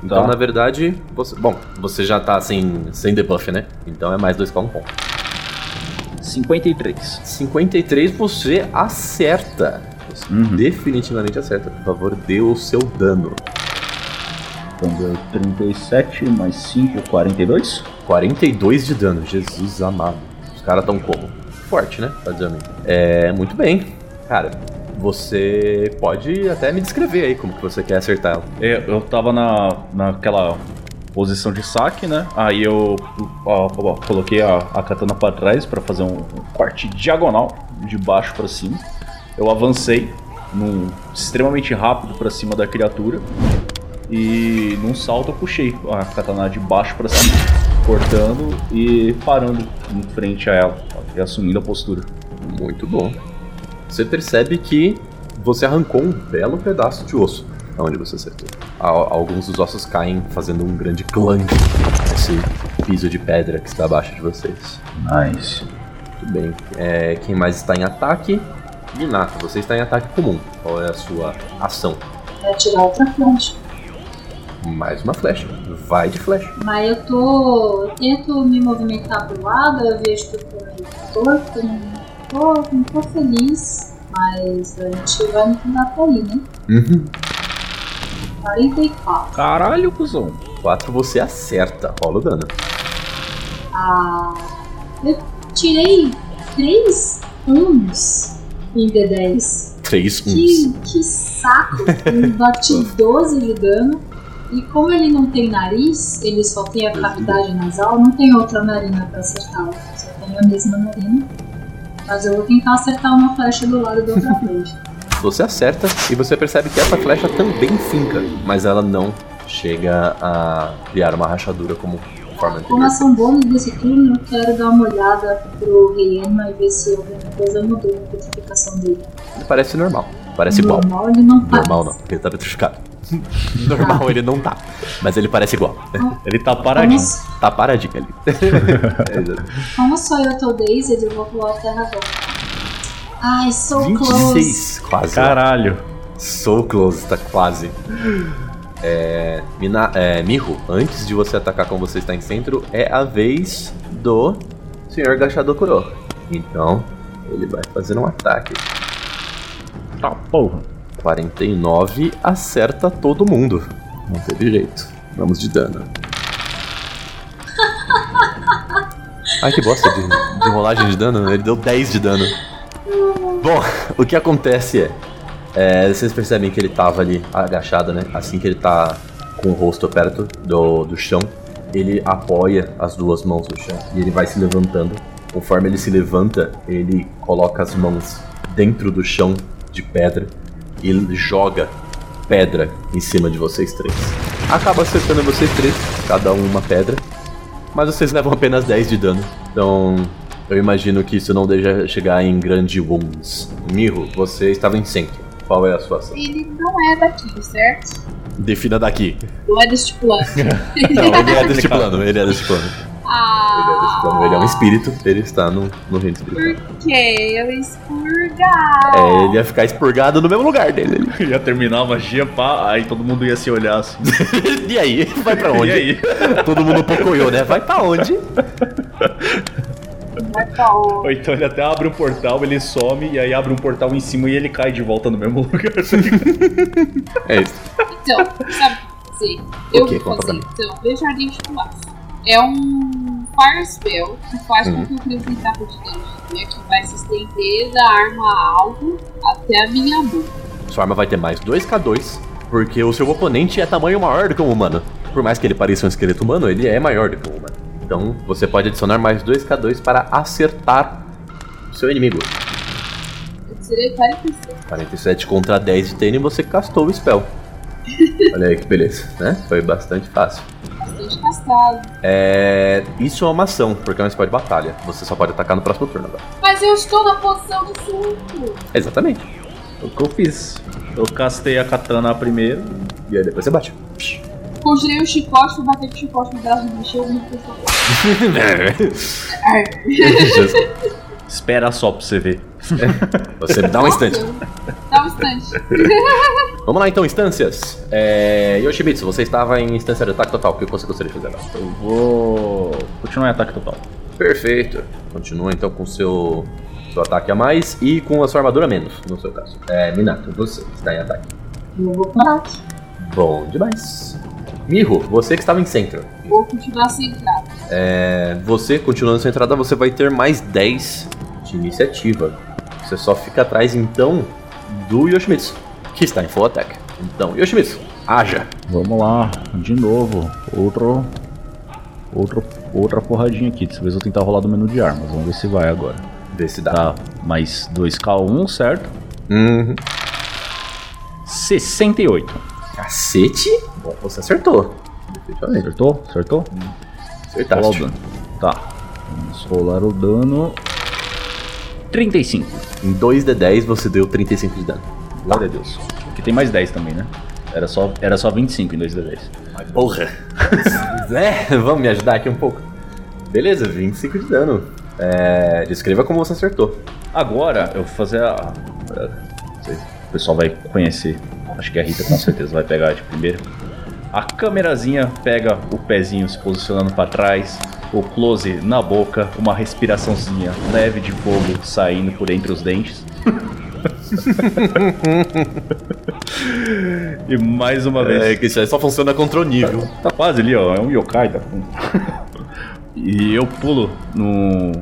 Então, tá. na verdade, você, bom, você já tá sem, sem debuff, né? Então é mais 2k1 ponto. 53. 53 você acerta. Você uhum. definitivamente acerta. Por favor, dê o seu dano. Então deu 37 mais 5, 42. 42 de dano, Jesus amado. Os caras tão como? Forte, né? Praticamente. É, muito bem. Cara, você pode até me descrever aí como que você quer acertar ela. É, eu tava na, naquela posição de saque, né? Aí eu ó, ó, coloquei a, a, katana para trás para fazer um, um, corte diagonal de baixo para cima. Eu avancei num extremamente rápido para cima da criatura e num salto eu puxei a katana de baixo para cima cortando e parando em frente a ela e assumindo a postura. Muito bom. Você percebe que você arrancou um belo pedaço de osso aonde você acertou. Alguns dos ossos caem fazendo um grande clang nesse piso de pedra que está abaixo de vocês. Nice. Muito bem. É, quem mais está em ataque? Minato, você está em ataque comum. Qual é a sua ação? É tirar outra flecha. Mais uma flecha. Vai de flecha. Mas eu tô. Eu tento me movimentar pro lado, eu vejo que eu tô meio torto, não tô, não tô feliz, mas a gente vai me cuidar pra ir, né? Uhum. 44. Caralho, cuzão. 4 você acerta, rola o dano. Ah. Eu tirei 3 uns em D10. 3 uns. Que, que saco! Bati 12 de dano. E como ele não tem nariz, ele só tem a cavidade nasal, não tem outra narina para acertar. Só tem a mesma narina. Mas eu vou tentar acertar uma flecha do lado da outra flecha. Você acerta e você percebe que essa flecha também finca, mas ela não chega a criar uma rachadura como forma anterior. Como ação bônus desse turno, eu quero dar uma olhada pro Riema e ver se alguma coisa mudou na petrificação dele. Ele parece normal, parece normal, igual. Normal ele não Normal não, porque ele tá petrificado. Normal ele não tá. Mas ele parece igual. Ele tá paradinho. Como, Tá paradinho ali. É, como sou eu tô Dazed, eu vou pular o terra. Ai, so close. 26, quase. Caralho. So close, tá quase. É, Mina, é, Miho, antes de você atacar como você está em centro, é a vez do Sr. Gachador Kuro. Então, ele vai fazer um ataque. Tá, porra. 49 acerta todo mundo. Não teve jeito. Vamos de dano. Ai, que bosta de, de rolagem de dano. Ele deu 10 de dano. Bom, o que acontece é, é, Vocês percebem que ele tava ali agachado, né? Assim que ele tá com o rosto perto do, do chão, ele apoia as duas mãos no chão e ele vai se levantando. Conforme ele se levanta, ele coloca as mãos dentro do chão de pedra e ele joga pedra em cima de vocês três. Acaba acertando vocês três, cada um uma pedra, mas vocês levam apenas 10 de dano. Então, eu imagino que isso não deixa chegar em grande wounds. Mirro, você estava em centro. Qual é a sua ação? Ele não é daqui, certo? Defina daqui. Não é deste plano. Não, ele é deste plano, ele é deste plano. Ele é ah, plano. Ele é um espírito, ele está no, no reino espiritual. por que eu expurgar? É, ele ia ficar expurgado no mesmo lugar dele. Ia terminar a magia, pá, aí todo mundo ia se olhar assim. e aí? Vai pra onde? E aí? Todo mundo pocoiou, né? Vai pra onde? Vai pra onde? Ou então ele até abre um portal, ele some, e aí abre um portal em cima e ele cai de volta no mesmo lugar. É isso. Então, sabe o que fazer? Eu Ok, vou fazer, então, veja a de fumaça. É um Fire Spell que faz Uhum. com que eu crie um taco de energia que vai se estender da arma alvo até a minha boca. Sua arma vai ter mais 2k2, porque o seu oponente é tamanho maior do que um humano. Por mais que ele pareça um esqueleto humano, ele é maior do que um humano. Então você pode adicionar mais 2k2 para acertar o seu inimigo. Eu tirei 47. 47 contra 10 de TN você castou o spell. Olha aí que beleza, né? Foi bastante fácil. É... Isso é uma ação, porque é um spell de batalha. Você só pode atacar no próximo turno agora. Mas eu estou na posição de surto. Exatamente. o que eu fiz? Eu castei a katana primeiro. E aí depois você bate. Conjurei o chicote, fui bater com o chicote no braço do bicho e eu me Espera só pra você ver. você dá um instante. Dá um instante. Vamos lá então, instâncias. É... Yoshimitsu, você estava em instância de ataque total. O que você gostaria de fazer agora? Eu vou continuar em ataque total. Perfeito. Continua então com o seu, seu ataque a mais e com a sua armadura a menos, no seu caso. É, Minato, você está em ataque. Eu vou parar aqui. Bom demais. Miho, você que estava em centro. Vou continuar centrado. É, você, continuando centrada, você vai ter mais 10 de iniciativa. Você só fica atrás então do Yoshimitsu, que está em full attack. Então, Yoshimitsu, haja. Vamos lá, de novo. Outro. Outro, outra porradinha aqui. Dessa vez eu vou tentar rolar do menu de armas. Vamos ver se vai agora. Vê se dá. Tá, mais 2K1, certo? Uhum. 68. Cacete. Bom, você acertou. Acertou? Acertou? Rolar o Acertaste. dano. Tá. Vamos rolar o dano. 35. Em 2d10 você deu 35 de dano. Glória a Deus. Aqui tem mais 10 também, né? Era só, era só 25 em 2 d 10. Mas porra. é, vamos me ajudar aqui um pouco. Beleza, 25 de dano. É, descreva como você acertou. Agora eu vou fazer a. não sei, o pessoal vai conhecer. Acho que a Rita com certeza vai pegar de primeiro. A câmerazinha pega o pezinho se posicionando pra trás, o close na boca, uma respiraçãozinha leve de fogo saindo por entre os dentes. e mais uma vez. É que isso aí só funciona contra o nível. Tá quase ali, ó. É um yokai, tá? e eu pulo no.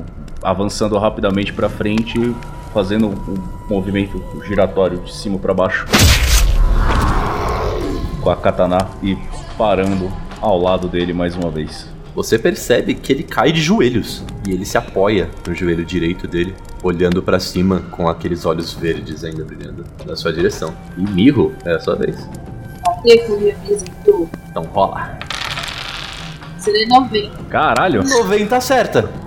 avançando rapidamente pra frente, fazendo um movimento giratório de cima pra baixo. Com a katana e parando ao lado dele mais uma vez. Você percebe que ele cai de joelhos e ele se apoia no joelho direito dele, olhando pra cima com aqueles olhos verdes ainda brilhando na sua direção. E Mirro, é a sua vez. Com minha mesa então. Então rola. Serei 90. Caralho! 90 acerta.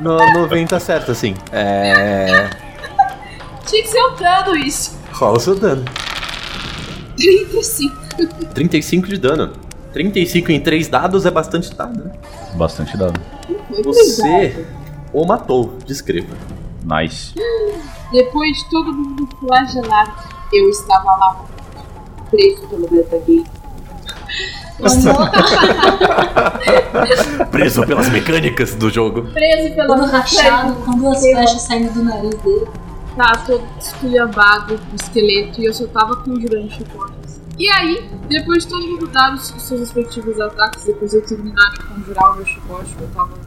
No, 90 acerta, sim. É. Tinha que ser um dano isso. Rola o seu dano. 35. 35 de dano. 35 em 3 dados é bastante dado, né? Bastante dado. Você o matou, descreva. Nice. Depois de todo mundo flagelado, eu estava lá preso pelo metagame. Preso pelas mecânicas do jogo. Preso pela Todo rachado, com duas flechas saindo do nariz dele. Tá todo esculhambado, o esqueleto, e eu só tava conjurando chicotes. E aí, depois de todo mundo dar os seus respectivos ataques, depois de eu terminar de conjurar o meu chicote, eu tava.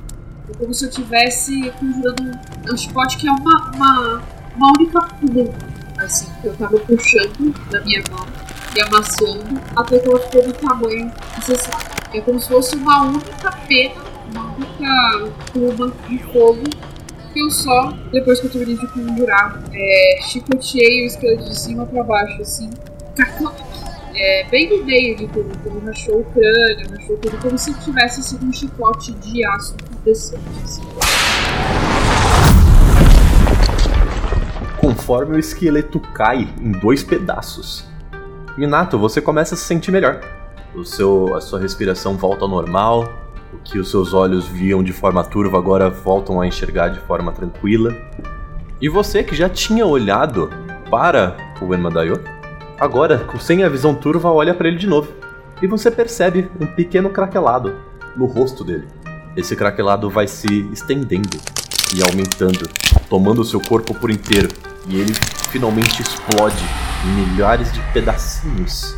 É como se eu estivesse conjurando um, um chicote que é uma, uma, uma única pula. Assim, que eu tava puxando da minha mão e amassando até que ela ficou do tamanho necessário. É como se fosse uma única pena, uma única pluma de fogo que eu só, depois que eu terminei de conjurar, é, chicoteei o esqueleto de cima pra baixo, assim, cacau- é, bem no meio de tudo, como rachou o crânio, rachou tudo, como se tivesse sido um chicote de aço decente, assim. Conforme o esqueleto cai em dois pedaços. Minato, você começa a se sentir melhor. O seu, a sua respiração volta ao normal. O que os seus olhos viam de forma turva agora voltam a enxergar de forma tranquila. E você que já tinha olhado para o Enmadayo, agora, sem a visão turva, olha para ele de novo. E você percebe um pequeno craquelado no rosto dele. Esse craquelado vai se estendendo e aumentando, tomando o seu corpo por inteiro. E ele finalmente explode em milhares de pedacinhos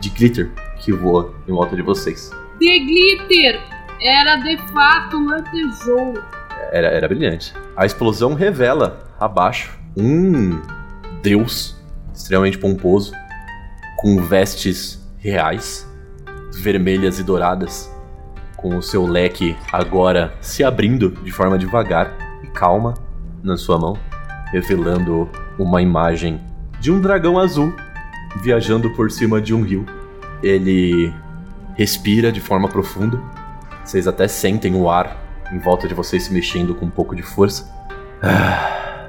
de glitter que voa em volta de vocês. The Glitter era de fato um lantejouro. Era, era brilhante. A explosão revela abaixo um deus extremamente pomposo, com vestes reais, vermelhas e douradas, com o seu leque agora se abrindo de forma devagar e calma na sua mão, revelando uma imagem de um dragão azul viajando por cima de um rio. Ele respira de forma profunda. Vocês até sentem o ar em volta de vocês se mexendo com um pouco de força. Ah,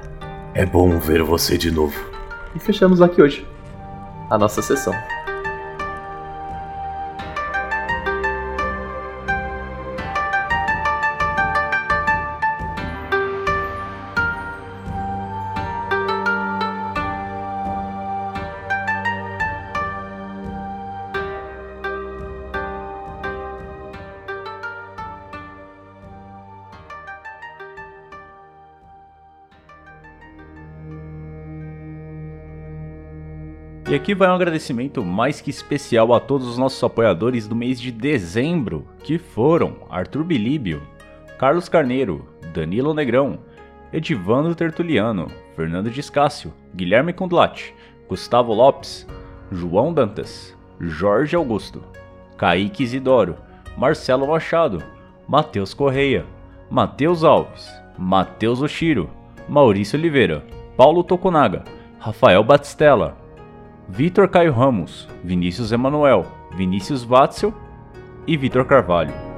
é bom ver você de novo. E fechamos aqui hoje a nossa sessão. E aqui vai um agradecimento mais que especial a todos os nossos apoiadores do mês de dezembro, que foram Arthur Bilíbio, Carlos Carneiro, Danilo Negrão, Edivando Tertuliano, Fernando Discácio, Guilherme Kundlat, Gustavo Lopes, João Dantas, Jorge Augusto, Kaique Isidoro, Marcelo Machado, Matheus Correia, Matheus Alves, Matheus Oshiro, Maurício Oliveira, Paulo Tokunaga, Rafael Batistella, Vitor Caio Ramos, Vinícius Emanuel, Vinícius Watzel e Vitor Carvalho.